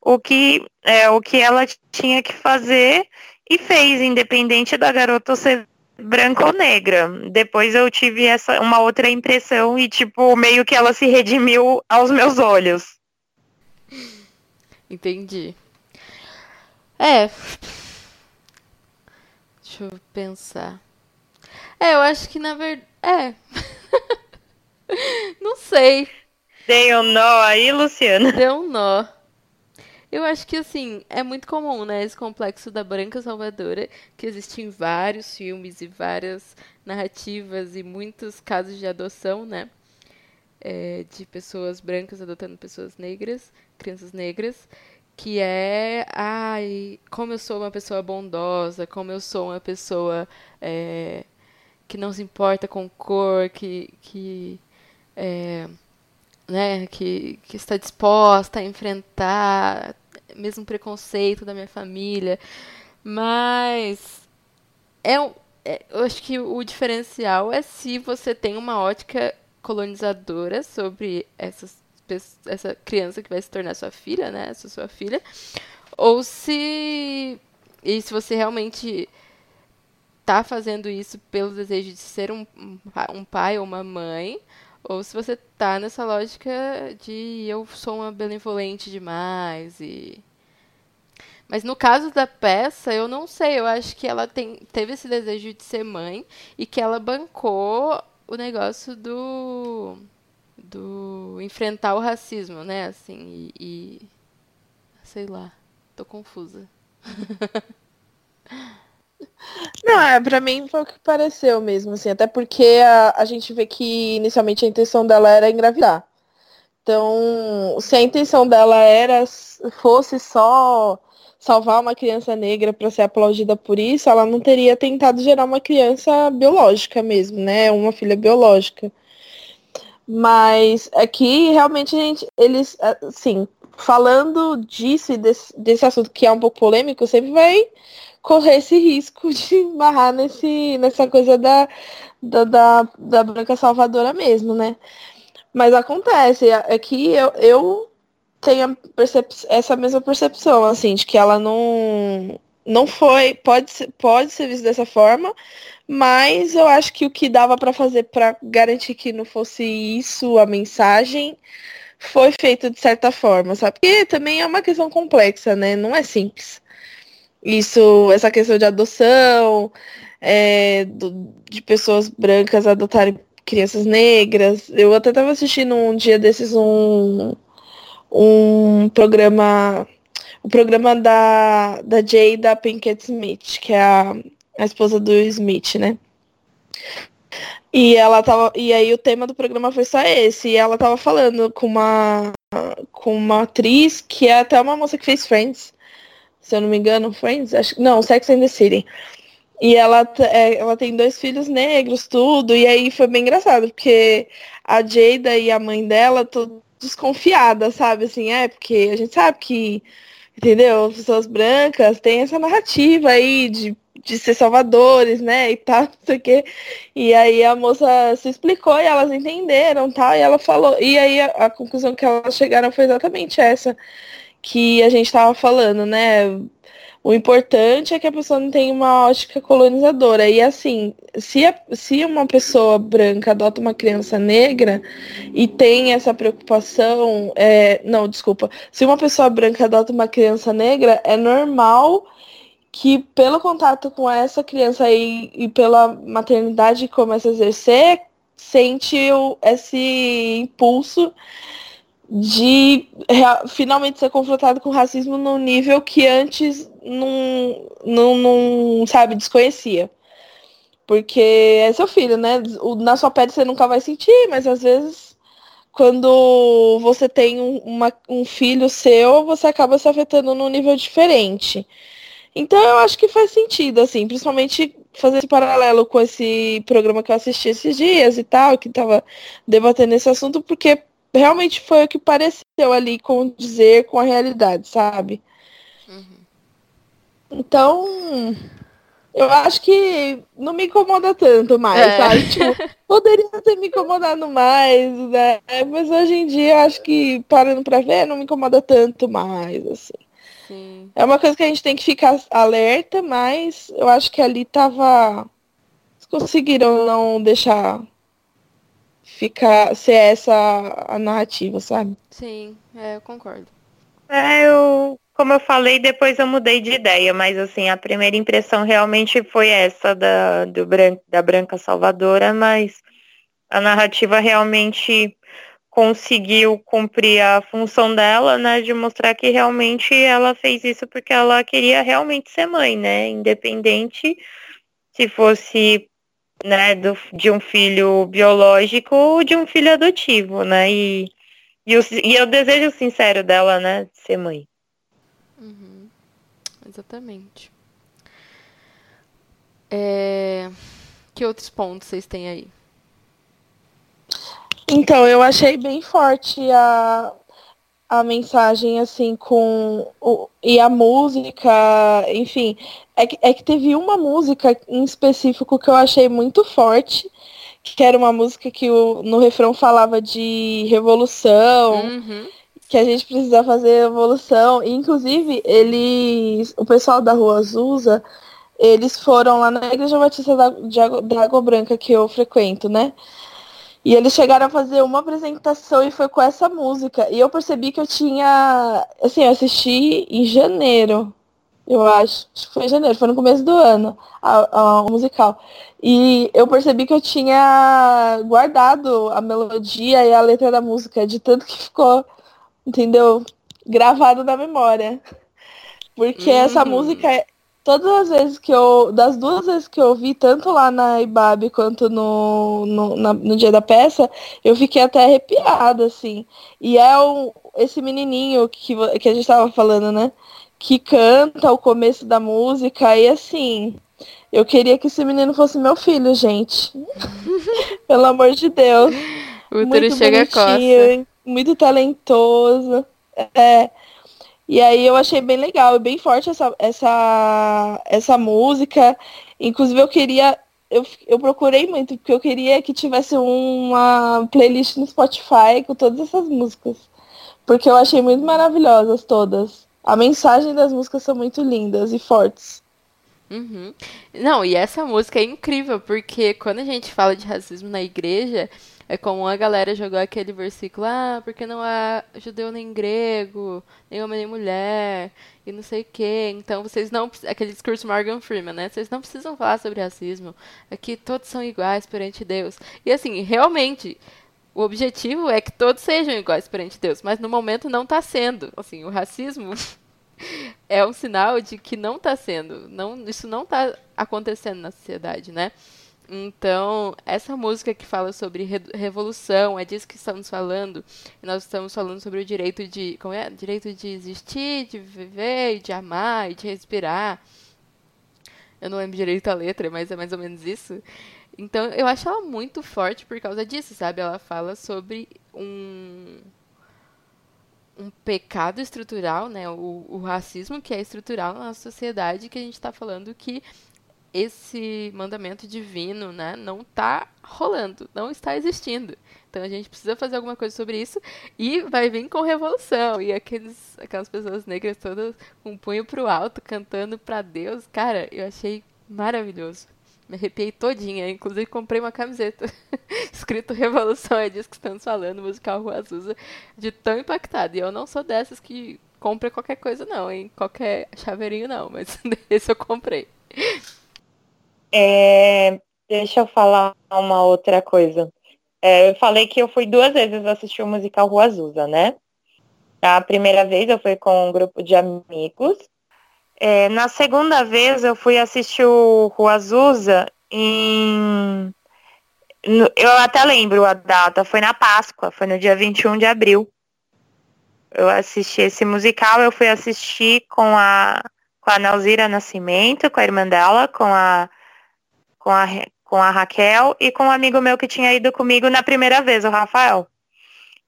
o que, é, o que ela tinha que fazer e fez, independente da garota ser branca ou negra. Depois eu tive essa uma outra impressão e tipo meio que ela se redimiu aos meus olhos. Entendi. É. Deixa eu pensar. É, eu acho que na verdade. É. Não sei. Deu um nó aí, Luciana? Deu um nó. Eu acho que, assim, é muito comum, né? Esse complexo da branca salvadora, que existe em vários filmes e várias narrativas e muitos casos de adoção, né? É, de pessoas brancas adotando pessoas negras, crianças negras, que é, ai, como eu sou uma pessoa bondosa, como eu sou uma pessoa é, que não se importa com cor, que, que, é, né, que, que está disposta a enfrentar mesmo preconceito da minha família. Mas é, é, eu acho que o diferencial é se você tem uma ótica colonizadora sobre essas, essa criança que vai se tornar sua filha, né? Essa sua filha. Ou se. E se você realmente está fazendo isso pelo desejo de ser um, um pai ou uma mãe, ou se você está nessa lógica de eu sou uma benevolente demais e mas no caso da peça, eu não sei, eu acho que ela tem, teve esse desejo de ser mãe e que ela bancou o negócio do do enfrentar o racismo, né, assim, e, e sei lá, tô confusa. Não, é, pra mim foi o que pareceu mesmo, assim, até porque a, a gente vê que inicialmente a intenção dela era engravidar. Então, se a intenção dela era fosse só salvar uma criança negra para ser aplaudida por isso, ela não teria tentado gerar uma criança biológica mesmo, né? Uma filha biológica. Mas aqui realmente a gente, eles, assim, falando disso e desse, desse assunto que é um pouco polêmico, sempre vai correr esse risco de barrar nesse, nessa coisa da, da, da, da branca salvadora mesmo, né? Mas acontece, aqui é eu, eu tenho essa mesma percepção, assim, de que ela não, não foi, pode ser, pode ser vista dessa forma, mas eu acho que o que dava para fazer para garantir que não fosse isso a mensagem foi feito de certa forma, sabe? Porque também é uma questão complexa, né? Não é simples isso, essa questão de adoção, é, do, de pessoas brancas adotarem crianças negras. Eu até estava assistindo um dia desses um, um programa, o programa da, da Jada Pinkett Smith, que é a, a esposa do Smith, né? E ela tava. E aí o tema do programa foi só esse. E ela tava falando com uma com uma atriz que é até uma moça que fez Friends se eu não me engano, Friends, acho, não, Sex and the City. E ela, é, ela tem dois filhos negros, tudo, e aí foi bem engraçado, porque a Jada e a mãe dela, desconfiada, sabe? Assim, é, porque a gente sabe que entendeu? Pessoas brancas têm essa narrativa aí de, de ser salvadores, né? E tal, não sei o quê. E aí a moça se explicou e elas entenderam, tal, e ela falou. E aí a, a conclusão que elas chegaram foi exatamente essa que a gente estava falando, né? O importante é que a pessoa não tenha uma ótica colonizadora. E assim, se, a, se uma pessoa branca adota uma criança negra e tem essa preocupação, é, não, desculpa, se uma pessoa branca adota uma criança negra, é normal que pelo contato com essa criança aí e pela maternidade que começa a exercer, sente esse impulso de finalmente ser confrontado com racismo num nível que antes não, não, não sabe, desconhecia. Porque é seu filho, né? Na sua pele você nunca vai sentir, mas às vezes quando você tem um, uma, um filho seu, você acaba se afetando num nível diferente. Então eu acho que faz sentido, assim, principalmente fazer esse paralelo com esse programa que eu assisti esses dias e tal, que estava debatendo esse assunto, porque realmente foi o que pareceu ali condizer com a realidade, sabe? Uhum. Então, eu acho que não me incomoda tanto mais, é. sabe? Tipo, poderia ter me incomodado mais, né? Mas hoje em dia eu acho que, parando pra ver, não me incomoda tanto mais, assim. Sim. É uma coisa que a gente tem que ficar alerta, mas eu acho que ali tava. Conseguiram não deixar ficar ser essa a narrativa, sabe? Sim, é, eu concordo. É, eu, como eu falei, depois eu mudei de ideia, mas assim, a primeira impressão realmente foi essa da, do bran da Branca Salvadora, mas a narrativa realmente conseguiu cumprir a função dela, né, de mostrar que realmente ela fez isso porque ela queria realmente ser mãe, né, independente se fosse né, do, de um filho biológico ou de um filho adotivo, né? E, e, o, e é o desejo sincero dela, né, de ser mãe. Uhum. Exatamente. É... Que outros pontos vocês têm aí? Então, eu achei bem forte a, a mensagem, assim, com. O, e a música, enfim. É que, é que teve uma música em específico que eu achei muito forte, que era uma música que o, no refrão falava de revolução. Uhum. Que a gente precisa fazer evolução. E, inclusive, eles. O pessoal da Rua Azusa, eles foram lá na Igreja Batista da, de, da Água Branca que eu frequento, né? E eles chegaram a fazer uma apresentação e foi com essa música. E eu percebi que eu tinha. Assim, eu assisti em janeiro, eu acho. Acho que foi em janeiro, foi no começo do ano, a, a, o musical. E eu percebi que eu tinha guardado a melodia e a letra da música, de tanto que ficou, entendeu? Gravado na memória. Porque uhum. essa música todas as vezes que eu. Das duas vezes que eu vi, tanto lá na IBAB quanto no, no, na, no dia da peça, eu fiquei até arrepiada, assim. E é um, esse menininho que, que a gente tava falando, né? Que canta o começo da música, e assim. Eu queria que esse menino fosse meu filho, gente. Pelo amor de Deus. O muito chega bonitinho, muito talentoso. É, e aí eu achei bem legal e bem forte essa, essa, essa música. Inclusive eu queria. Eu, eu procurei muito, porque eu queria que tivesse uma playlist no Spotify com todas essas músicas. Porque eu achei muito maravilhosas todas. A mensagem das músicas são muito lindas e fortes. Uhum. Não, e essa música é incrível, porque quando a gente fala de racismo na igreja, é como a galera jogou aquele versículo, ah, porque não há judeu nem grego, nem homem nem mulher, e não sei o quê. Então vocês não. Aquele discurso Morgan Freeman, né? Vocês não precisam falar sobre racismo. Aqui todos são iguais perante Deus. E assim, realmente. O objetivo é que todos sejam iguais perante Deus, mas no momento não está sendo. Assim, o racismo é um sinal de que não está sendo, não, isso não está acontecendo na sociedade, né? Então, essa música que fala sobre re revolução, é disso que estamos falando. E nós estamos falando sobre o direito de, como é? Direito de existir, de viver, de amar e de respirar. Eu não lembro direito a letra, mas é mais ou menos isso. Então, eu acho ela muito forte por causa disso, sabe? Ela fala sobre um um pecado estrutural, né? O, o racismo que é estrutural na nossa sociedade, que a gente está falando que esse mandamento divino, né, não está rolando, não está existindo. Então a gente precisa fazer alguma coisa sobre isso e vai vir com revolução e aqueles aquelas pessoas negras todas com o punho pro alto cantando para Deus, cara, eu achei maravilhoso. Me arrepiei todinha, inclusive comprei uma camiseta escrito Revolução, é disso que estamos falando, musical Rua Azusa, de tão impactada. E eu não sou dessas que compra qualquer coisa não, em qualquer chaveirinho não, mas esse eu comprei. É, deixa eu falar uma outra coisa. É, eu falei que eu fui duas vezes assistir o musical Rua Azusa, né? A primeira vez eu fui com um grupo de amigos. É, na segunda vez eu fui assistir o Rua Azusa em. Eu até lembro a data, foi na Páscoa, foi no dia 21 de abril. Eu assisti esse musical, eu fui assistir com a, com a Nalzira Nascimento, com a irmã dela, com a com a, com a Raquel e com um amigo meu que tinha ido comigo na primeira vez, o Rafael.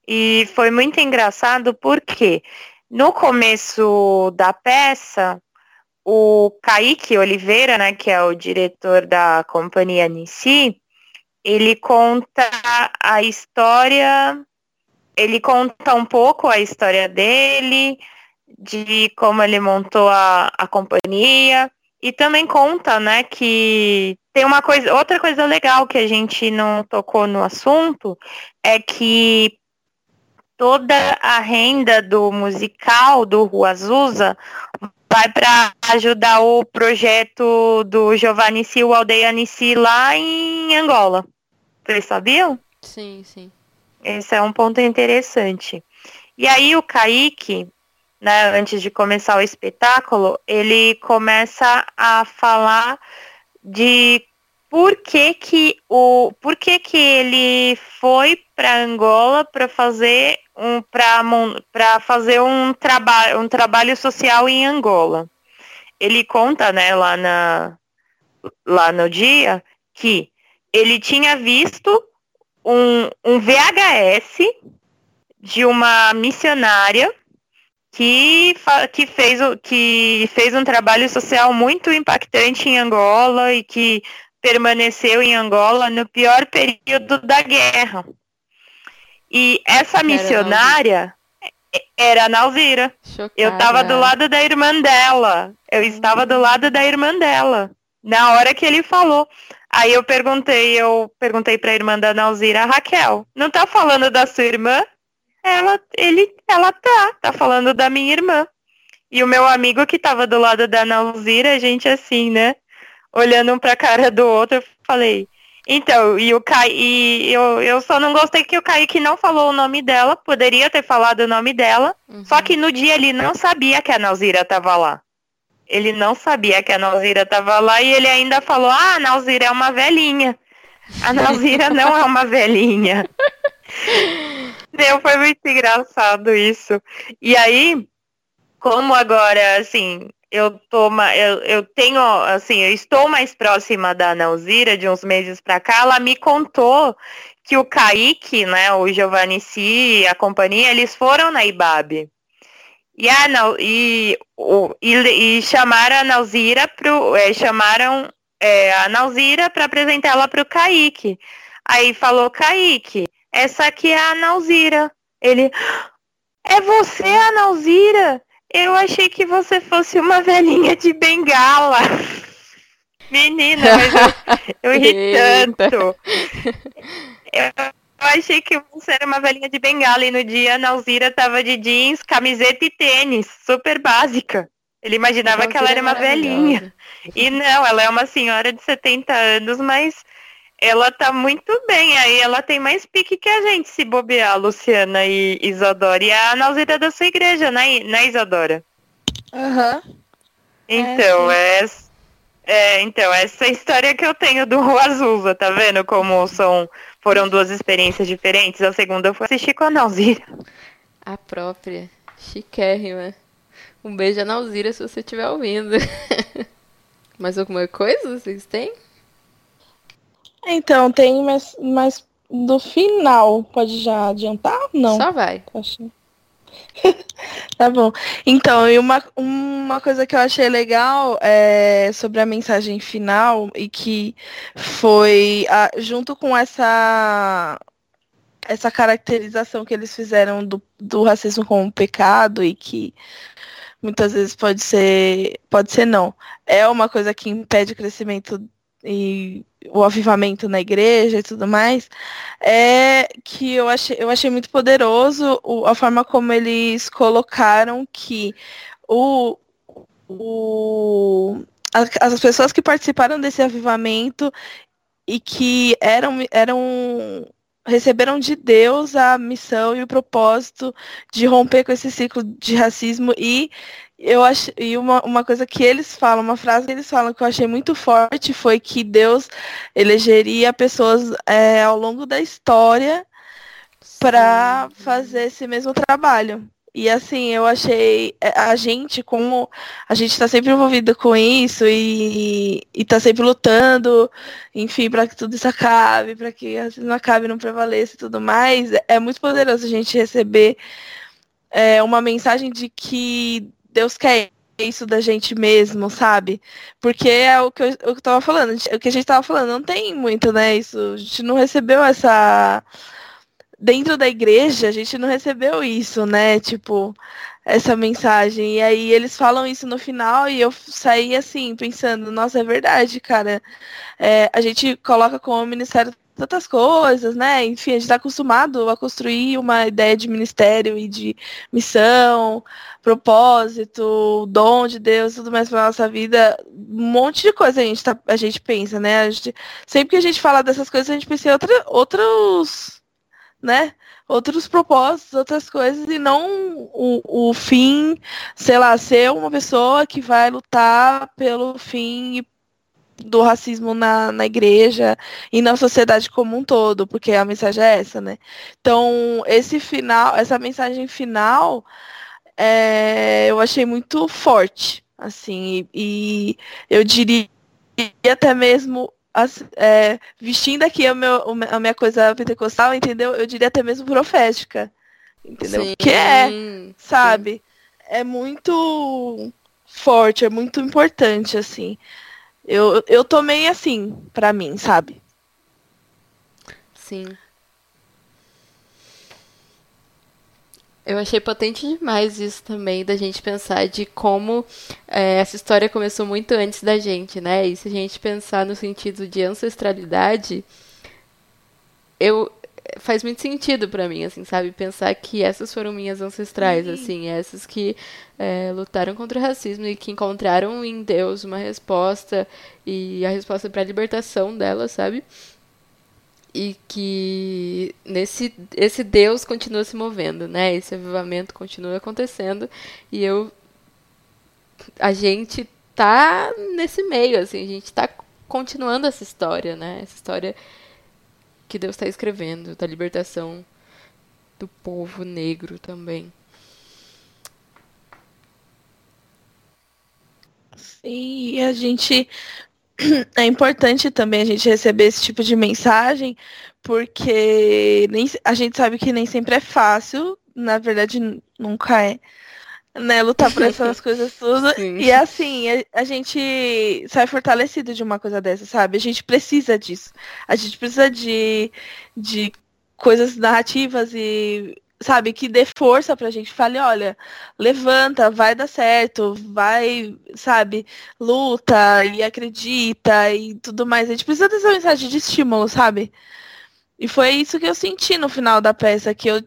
E foi muito engraçado porque no começo da peça, o Kaique Oliveira, né, que é o diretor da companhia Nissi, ele conta a história, ele conta um pouco a história dele, de como ele montou a, a companhia, e também conta, né, que tem uma coisa, outra coisa legal que a gente não tocou no assunto é que toda a renda do musical do Rua Azusa vai para ajudar o projeto do Giovanni Sil, Aldeia Nissi, lá em Angola. Vocês sabiam? Sim, sim. Esse é um ponto interessante. E aí o Kaique, né, antes de começar o espetáculo, ele começa a falar de por que que o por que que ele foi para Angola para fazer um para fazer um trabalho um trabalho social em Angola. Ele conta, né, lá na lá no dia que ele tinha visto um, um VHS de uma missionária que, que, fez, que fez um trabalho social muito impactante em Angola e que permaneceu em Angola no pior período da guerra. E essa missionária era a Nalzira. Eu estava do lado da irmã dela. Eu uhum. estava do lado da irmã dela. Na hora que ele falou. Aí eu perguntei, eu perguntei para a irmã da Nalzira, Raquel, não tá falando da sua irmã? Ela, ele, ela tá, tá falando da minha irmã. E o meu amigo que tava do lado da Nalzira, a gente assim, né? Olhando um pra cara do outro, eu falei. Então, e o Kai, e eu, eu só não gostei que o Kaique não falou o nome dela, poderia ter falado o nome dela, uhum. só que no dia ele não sabia que a Nalzira tava lá. Ele não sabia que a Nalzira tava lá e ele ainda falou: Ah, a Nalzira é uma velhinha. A Nalzira não é uma velhinha. Meu, foi muito engraçado isso. E aí, como agora, assim, eu tô eu, eu tenho, assim, eu estou mais próxima da Nauzira de uns meses para cá, ela me contou que o Kaique, né, o Giovanni Si, a companhia, eles foram na IBAB. E, a, e, o, e, e chamaram a Nauzira pro. É, chamaram é, a Nauzira para apresentar ela para o Kaique. Aí falou, Kaique, essa aqui é a Nauzira. Ele, é você, a Nauzira? Eu achei que você fosse uma velhinha de bengala. Menina, mas eu, eu ri tanto. Eu, eu, achei que você era uma velhinha de bengala e no dia a Nauzira tava de jeans, camiseta e tênis, super básica. Ele imaginava que ela era uma velhinha. E não, ela é uma senhora de 70 anos, mas ela tá muito bem. Aí ela tem mais pique que a gente se bobear, Luciana e Isadora. E a Nauzira da sua igreja, né, né Isadora? Aham. Uhum. Então, é, é, então, essa é história que eu tenho do Rua Azusa, tá vendo? Como são, foram duas experiências diferentes. A segunda fui assistir com a Nauzira. A própria. Chiquérrima. Um beijo a Nauzira se você estiver ouvindo. Mais alguma coisa vocês têm? Então, tem, mas, mas do final, pode já adiantar? Não. Só vai. Tá bom. Então, e uma, uma coisa que eu achei legal é sobre a mensagem final e que foi a, junto com essa essa caracterização que eles fizeram do, do racismo como um pecado e que muitas vezes pode ser pode ser não é uma coisa que impede o crescimento e o avivamento na igreja e tudo mais, é que eu achei, eu achei muito poderoso a forma como eles colocaram que o, o, as pessoas que participaram desse avivamento e que eram, eram receberam de Deus a missão e o propósito de romper com esse ciclo de racismo e eu acho e uma, uma coisa que eles falam, uma frase que eles falam que eu achei muito forte foi que Deus elegeria pessoas é, ao longo da história para fazer esse mesmo trabalho. E assim, eu achei é, a gente, como a gente está sempre envolvido com isso e, está sempre lutando, enfim, para que tudo isso acabe, para que não acabe, não prevaleça e tudo mais, é muito poderoso a gente receber é, uma mensagem de que Deus quer isso da gente mesmo, sabe? Porque é o que eu, eu tava falando, o que a gente tava falando, não tem muito, né? Isso, a gente não recebeu essa. Dentro da igreja, a gente não recebeu isso, né? Tipo, essa mensagem. E aí eles falam isso no final e eu saí assim, pensando, nossa, é verdade, cara. É, a gente coloca como ministério tantas coisas, né? Enfim, a gente está acostumado a construir uma ideia de ministério e de missão, propósito, dom de Deus, tudo mais para nossa vida. Um monte de coisa a gente, tá, a gente pensa, né? Gente, sempre que a gente fala dessas coisas, a gente pensa em outra, outros, né? Outros propósitos, outras coisas, e não o, o fim, sei lá, ser uma pessoa que vai lutar pelo fim e do racismo na, na igreja e na sociedade como um todo, porque a mensagem é essa, né? Então, esse final, essa mensagem final, é, eu achei muito forte, assim, e, e eu diria até mesmo é, vestindo aqui a, meu, a minha coisa pentecostal, entendeu? Eu diria até mesmo profética, entendeu? Sim, que é, sabe? Sim. É muito forte, é muito importante, assim. Eu, eu tomei assim, pra mim, sabe? Sim. Eu achei potente demais isso também, da gente pensar de como é, essa história começou muito antes da gente, né? E se a gente pensar no sentido de ancestralidade, eu, faz muito sentido para mim, assim, sabe? Pensar que essas foram minhas ancestrais, uhum. assim, essas que é, lutaram contra o racismo e que encontraram em Deus uma resposta e a resposta para a libertação dela, sabe? E que nesse esse Deus continua se movendo, né? Esse avivamento continua acontecendo e eu a gente tá nesse meio, assim, a gente tá continuando essa história, né? Essa história que Deus está escrevendo, da libertação do povo negro também. E a gente é importante também a gente receber esse tipo de mensagem, porque nem, a gente sabe que nem sempre é fácil, na verdade nunca é, né, lutar por essas coisas tudo. Sim. E assim, a, a, gente sai fortalecido de uma coisa dessa, sabe? A gente precisa disso. A gente precisa de, de coisas narrativas e, sabe, que dê força pra gente. Fale, olha, levanta, vai dar certo, vai, sabe, luta e acredita e tudo mais. A gente precisa dessa mensagem de estímulo, sabe? E foi isso que eu senti no final da peça, que eu,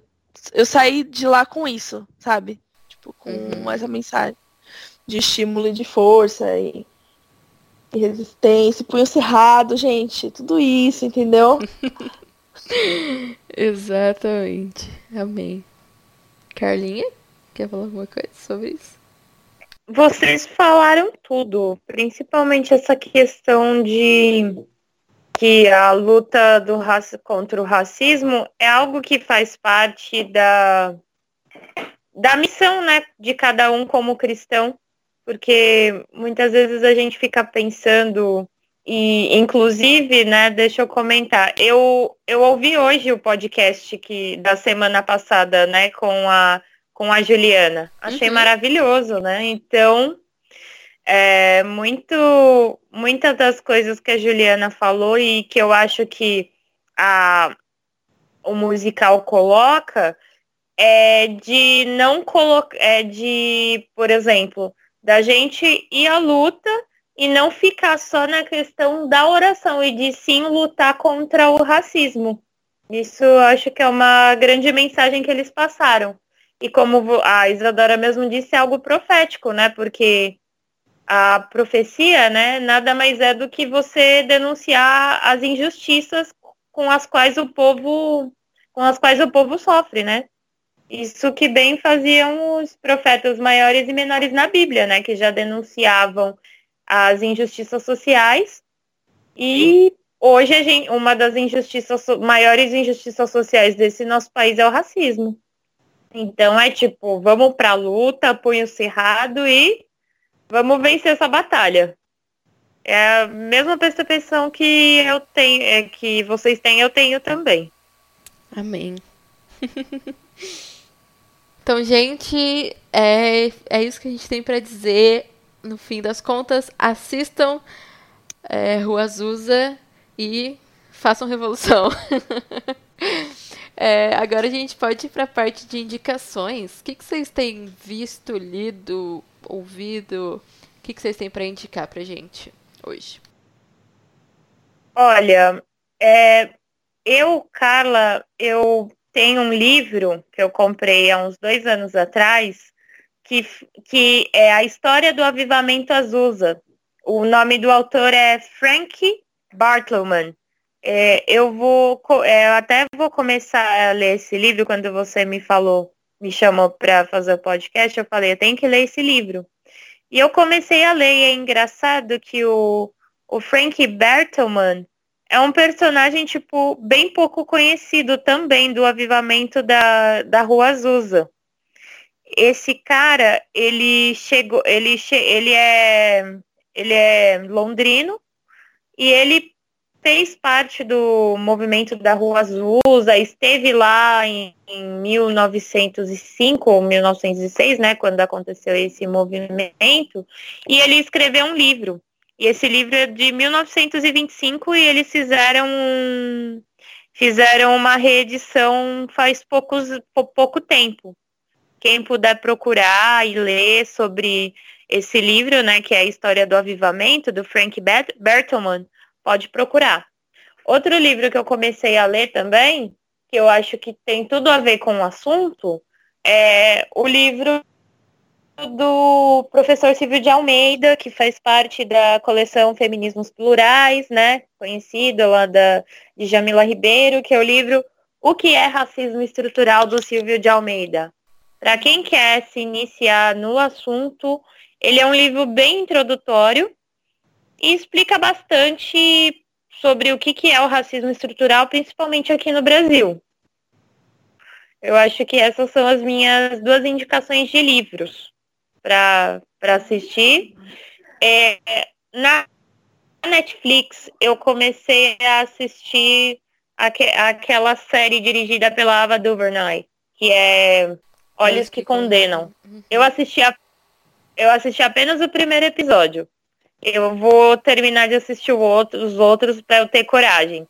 eu saí de lá com isso, sabe? Tipo, com uhum. essa mensagem de estímulo e de força e, e resistência, punho cerrado, gente, tudo isso, entendeu? Exatamente. Amém. Carlinha, quer falar alguma coisa sobre isso? Vocês falaram tudo, principalmente essa questão de que a luta do raça contra o racismo é algo que faz parte da da missão, né, de cada um como cristão, porque muitas vezes a gente fica pensando e inclusive, né, deixa eu comentar, eu eu ouvi hoje o podcast que da semana passada, né, com a com a Juliana. Achei Uhum. maravilhoso, né? Então, é, muito, muitas das coisas que a Juliana falou e que eu acho que a, o musical coloca é de não colocar, é de, por exemplo, da gente ir à luta e não ficar só na questão da oração e de sim lutar contra o racismo. Isso eu acho que é uma grande mensagem que eles passaram. E como a Isadora mesmo disse, é algo profético, né? Porque a profecia, né, nada mais é do que você denunciar as injustiças com as quais o povo, com as quais o povo sofre, né? Isso que bem faziam os profetas maiores e menores na Bíblia, né, que já denunciavam as injustiças sociais. E hoje a gente, uma das injustiças maiores injustiças sociais desse nosso país é o racismo. Então é tipo, vamos pra luta, punho cerrado e vamos vencer essa batalha. É a mesma percepção que eu tenho, é, que vocês têm, eu tenho também. Amém. então, gente, é, é isso que a gente tem pra dizer. No fim das contas, assistam é, Rua Azusa e façam revolução. É, agora a gente pode ir para a parte de indicações. O que, que vocês têm visto, lido, ouvido? O que, que vocês têm para indicar pra gente hoje? Olha, é, eu, Carla, eu tenho um livro que eu comprei há uns dois anos atrás, que, que é a história do avivamento Azusa. O nome do autor é Frank Bartleman. É, eu vou, é, até vou começar a ler esse livro quando você me falou, me chamou para fazer o podcast, eu falei, eu tenho que ler esse livro. E eu comecei a ler, e é engraçado que o, o Frank Bertelman é um personagem, tipo, bem pouco conhecido também do avivamento da, da Rua Azusa. Esse cara, ele chegou, ele, che, ele é ele é londrino e ele fez parte do movimento da Rua Azusa, esteve lá em, em 1905 ou 1906, né, quando aconteceu esse movimento, e ele escreveu um livro. E esse livro é de 1925 e eles fizeram um- fizeram uma reedição faz poucos, pou- pouco tempo. Quem puder procurar e ler sobre esse livro, né, que é a história do avivamento, do Frank Bertelman, pode procurar. Outro livro que eu comecei a ler também, que eu acho que tem tudo a ver com o assunto, é o livro do professor Silvio de Almeida, que faz parte da coleção Feminismos Plurais, né? Conhecido lá da, de Jamila Ribeiro, que é o livro O que é Racismo Estrutural do Silvio de Almeida. Para quem quer se iniciar no assunto, ele é um livro bem introdutório e explica bastante sobre o que, que é o racismo estrutural, principalmente aqui no Brasil. Eu acho que essas são as minhas duas indicações de livros para assistir. É, na Netflix, eu comecei a assistir aque, aquela série dirigida pela Ava DuVernay, que é Olhos que Condenam. Eu assisti, a, eu assisti apenas o primeiro episódio. Eu vou terminar de assistir outro, os outros para eu ter coragem.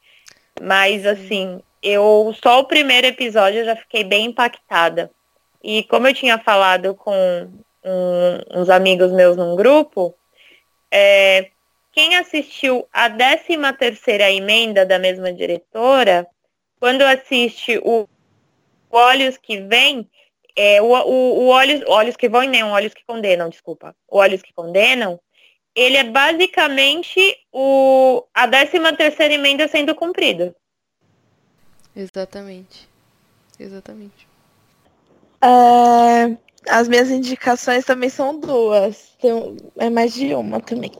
Mas assim, eu só o primeiro episódio eu já fiquei bem impactada. E como eu tinha falado com um, uns amigos meus num grupo, é, quem assistiu a 13 terceira emenda da mesma diretora, quando assiste o Olhos que Vem, é, o, o, o Olhos, Olhos que Vão e nem o Olhos que Condenam, desculpa. O Olhos que Condenam, ele é basicamente o, a 13 terceira emenda sendo cumprida. Exatamente. Exatamente. É, as minhas indicações também são duas. Tem, é mais de uma também.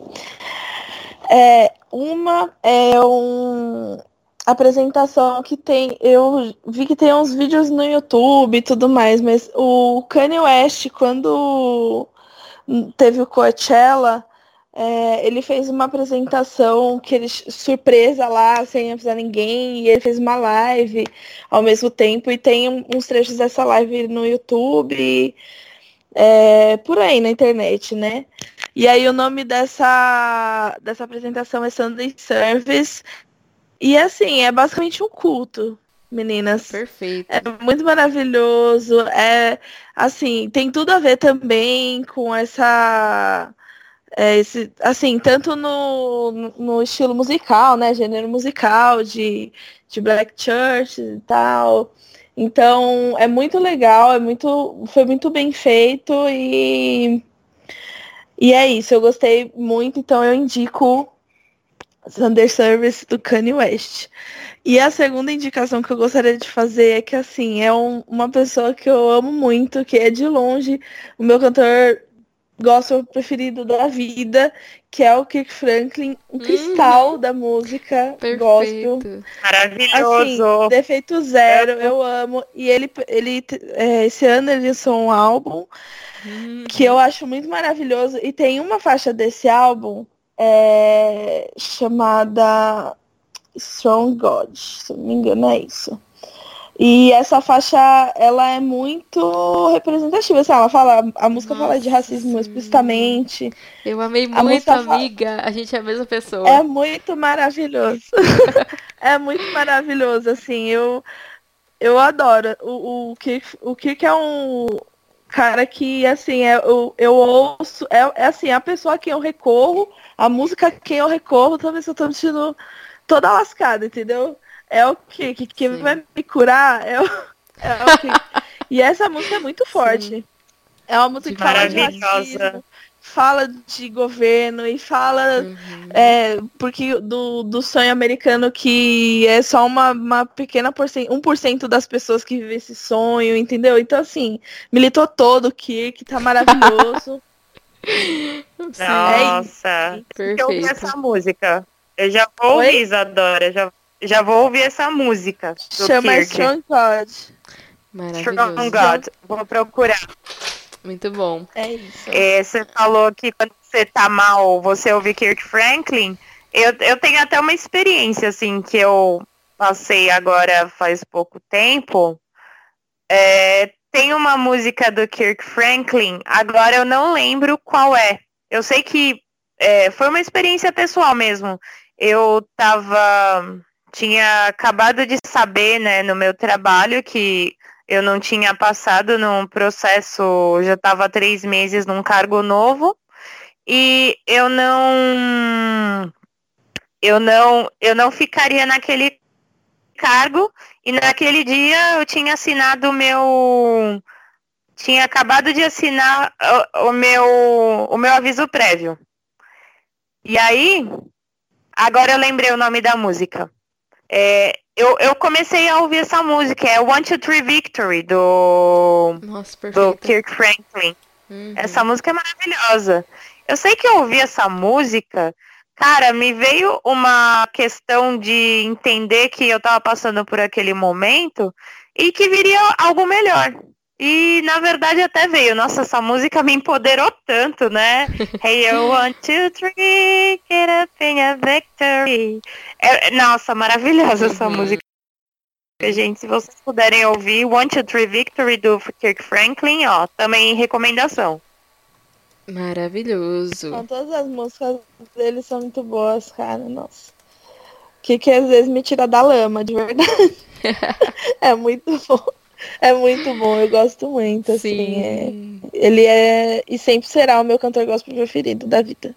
É, uma é uma apresentação que tem. Eu vi que tem uns vídeos no YouTube e tudo mais, mas o Kanye West, quando teve o Coachella, É, ele fez uma apresentação que ele surpresa lá, sem avisar ninguém, e ele fez uma live ao mesmo tempo, e tem uns trechos dessa live no YouTube, é, por aí na internet, né? E aí o nome dessa, dessa apresentação é Sunday Service, e assim, é basicamente um culto, meninas. Perfeito. É muito maravilhoso. É assim, tem tudo a ver também com essa. É, esse, assim, tanto no, no estilo musical, né? Gênero musical de, de Black Church e tal. Então é muito legal, é muito, foi muito bem feito e, e é isso, eu gostei muito, então eu indico Thunder Service do Kanye West. E a segunda indicação que eu gostaria de fazer é que, assim, é um, uma pessoa que eu amo muito, que é de longe o meu cantor gospel preferido da vida, que é o Kirk Franklin, um cristal uhum. da música Perfeito. gospel. Maravilhoso. Assim, defeito zero, eu amo. E ele, ele é, esse ano ele lançou um álbum uhum. que eu acho muito maravilhoso. E tem uma faixa desse álbum é, chamada Strong God, se não me engano é isso. E essa faixa, ela é muito representativa, assim, ela fala, a música Nossa, fala de racismo sim. explicitamente. Eu amei muito, amiga, fala... a gente é a mesma pessoa. É muito maravilhoso. é muito maravilhoso, assim, eu, eu adoro. O, o, que, o que é um, cara que, assim, é, eu, eu ouço, é, é assim, a pessoa a quem eu recorro, a música a quem eu recorro, talvez eu tô me sentindo toda lascada, entendeu? É o que, que, que vai me curar, é o, é o que... e essa música é muito forte. Sim. É uma música que fala de racismo, fala de governo e fala uhum. é, porque do, do sonho americano que é só uma, uma pequena porcento, 1% das pessoas que vivem esse sonho, entendeu? Então, assim, militou todo o que, que tá maravilhoso. Nossa, é eu ouvi essa música. Eu já vou Oi? ouvir, Isadora. Já, já vou ouvir essa música. Chama Kirk. Strong God. Maravilhoso. Strong God. Vou procurar. Muito bom. É isso. É, você falou que quando você tá mal, você ouve Kirk Franklin. Eu, eu tenho até uma experiência, assim, que eu passei agora faz pouco tempo. É, tem uma música do Kirk Franklin, agora eu não lembro qual é. Eu sei que é, foi uma experiência pessoal mesmo. Eu tava. Tinha acabado de saber, né, no meu trabalho que eu não tinha passado num processo, já estava três meses num cargo novo e eu não eu não eu não ficaria naquele cargo e naquele dia eu tinha assinado o meu tinha acabado de assinar o, o meu o meu aviso prévio. E aí agora eu lembrei o nome da música é, eu, eu comecei a ouvir essa música, é One, Two, Three Victory, do, Nossa, do Kirk Franklin. Uhum. Essa música é maravilhosa. Eu sei que eu ouvi essa música, cara, me veio uma questão de entender que eu tava passando por aquele momento e que viria algo melhor. E na verdade até veio. Nossa, essa música me empoderou tanto, né? hey, you want to three, get up in a victory. É, nossa, maravilhosa essa uhum. música. Gente, se vocês puderem ouvir One, Two, Three Victory do Kirk Franklin, ó, também recomendação. Maravilhoso. Então, todas as músicas dele são muito boas, cara, nossa. Que que às vezes me tira da lama, de verdade. é muito bom. É muito bom, eu gosto muito, assim. É... Ele é e sempre será o meu cantor gospel preferido da vida.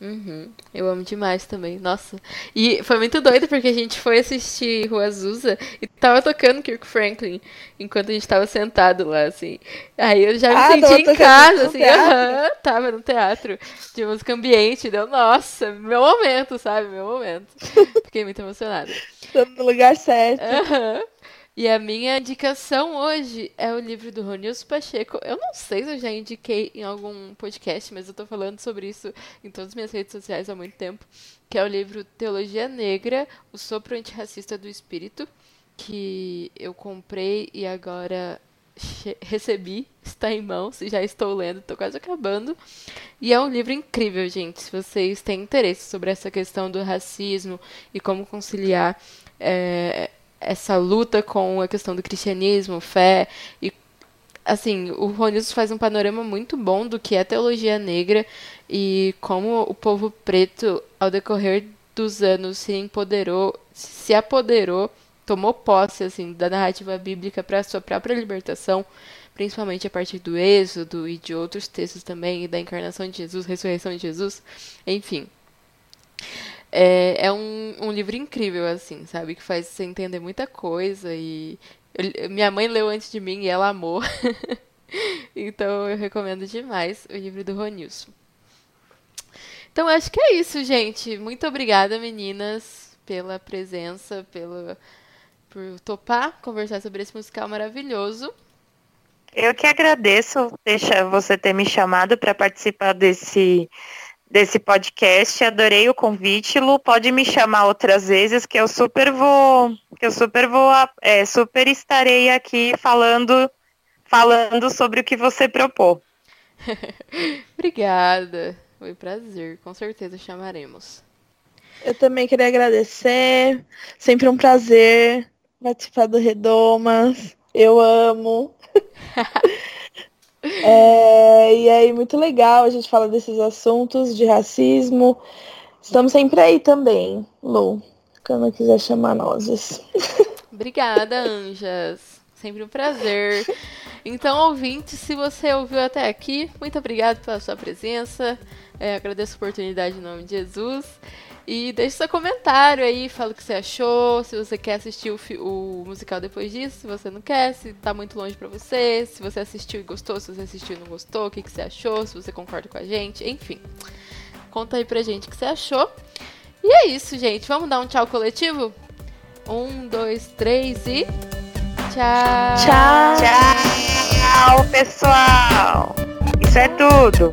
Uhum. Eu amo demais também, nossa. E foi muito doido porque a gente foi assistir Rua Azusa e tava tocando Kirk Franklin enquanto a gente tava sentado lá, assim. Aí eu já me ah, senti em casa, assim, aham, tava no teatro de música ambiente, deu, nossa, meu momento, sabe? Meu momento. Fiquei muito emocionada. Tô no lugar certo. Aham. E a minha indicação hoje é o livro do Ronilson Pacheco. Eu não sei se eu já indiquei em algum podcast, mas eu tô falando sobre isso em todas as minhas redes sociais há muito tempo. Que é o livro Teologia Negra, o sopro antirracista do espírito. Que eu comprei e agora recebi, está em mãos, já estou lendo, estou quase acabando. E é um livro incrível, gente. Se vocês têm interesse sobre essa questão do racismo e como conciliar é, essa luta com a questão do cristianismo, fé e assim, o Ronilson faz um panorama muito bom do que é teologia negra e como o povo preto, ao decorrer dos anos, se empoderou, se apoderou, tomou posse assim da narrativa bíblica para sua própria libertação, principalmente a partir do Êxodo e de outros textos também, e da encarnação de Jesus, ressurreição de Jesus, enfim. É, é um, um livro incrível, assim, sabe? Que faz você entender muita coisa e eu, minha mãe leu antes de mim e ela amou. então eu recomendo demais o livro do Ronilson. Então acho que é isso, gente. Muito obrigada, meninas, pela presença, pelo, por topar conversar sobre esse musical maravilhoso. Eu que agradeço deixa você ter me chamado para participar desse desse podcast. Adorei o convite, Lu. Pode me chamar outras vezes que eu super vou, que eu super vou, é, super estarei aqui falando, falando sobre o que você propôs. Obrigada. Foi um prazer. Com certeza chamaremos. Eu também queria agradecer. Sempre um prazer participar do Redomas. Eu amo. É, e aí, muito legal a gente fala desses assuntos de racismo. Estamos sempre aí também, Lu, quando quiser chamar nós. Obrigada, Anjas. Sempre um prazer. Então, ouvinte, se você ouviu até aqui, muito obrigado pela sua presença. É, agradeço a oportunidade em nome de Jesus. E deixe seu comentário aí, fala o que você achou, se você quer assistir o, o, musical depois disso, se você não quer, se tá muito longe para você, se você assistiu e gostou, se você assistiu e não gostou, o que, que você achou, se você concorda com a gente, enfim. Conta aí pra gente o que você achou. E é isso, gente. Vamos dar um tchau coletivo? Um, dois, três e. Tchau! Tchau! Tchau, pessoal! Isso é tudo!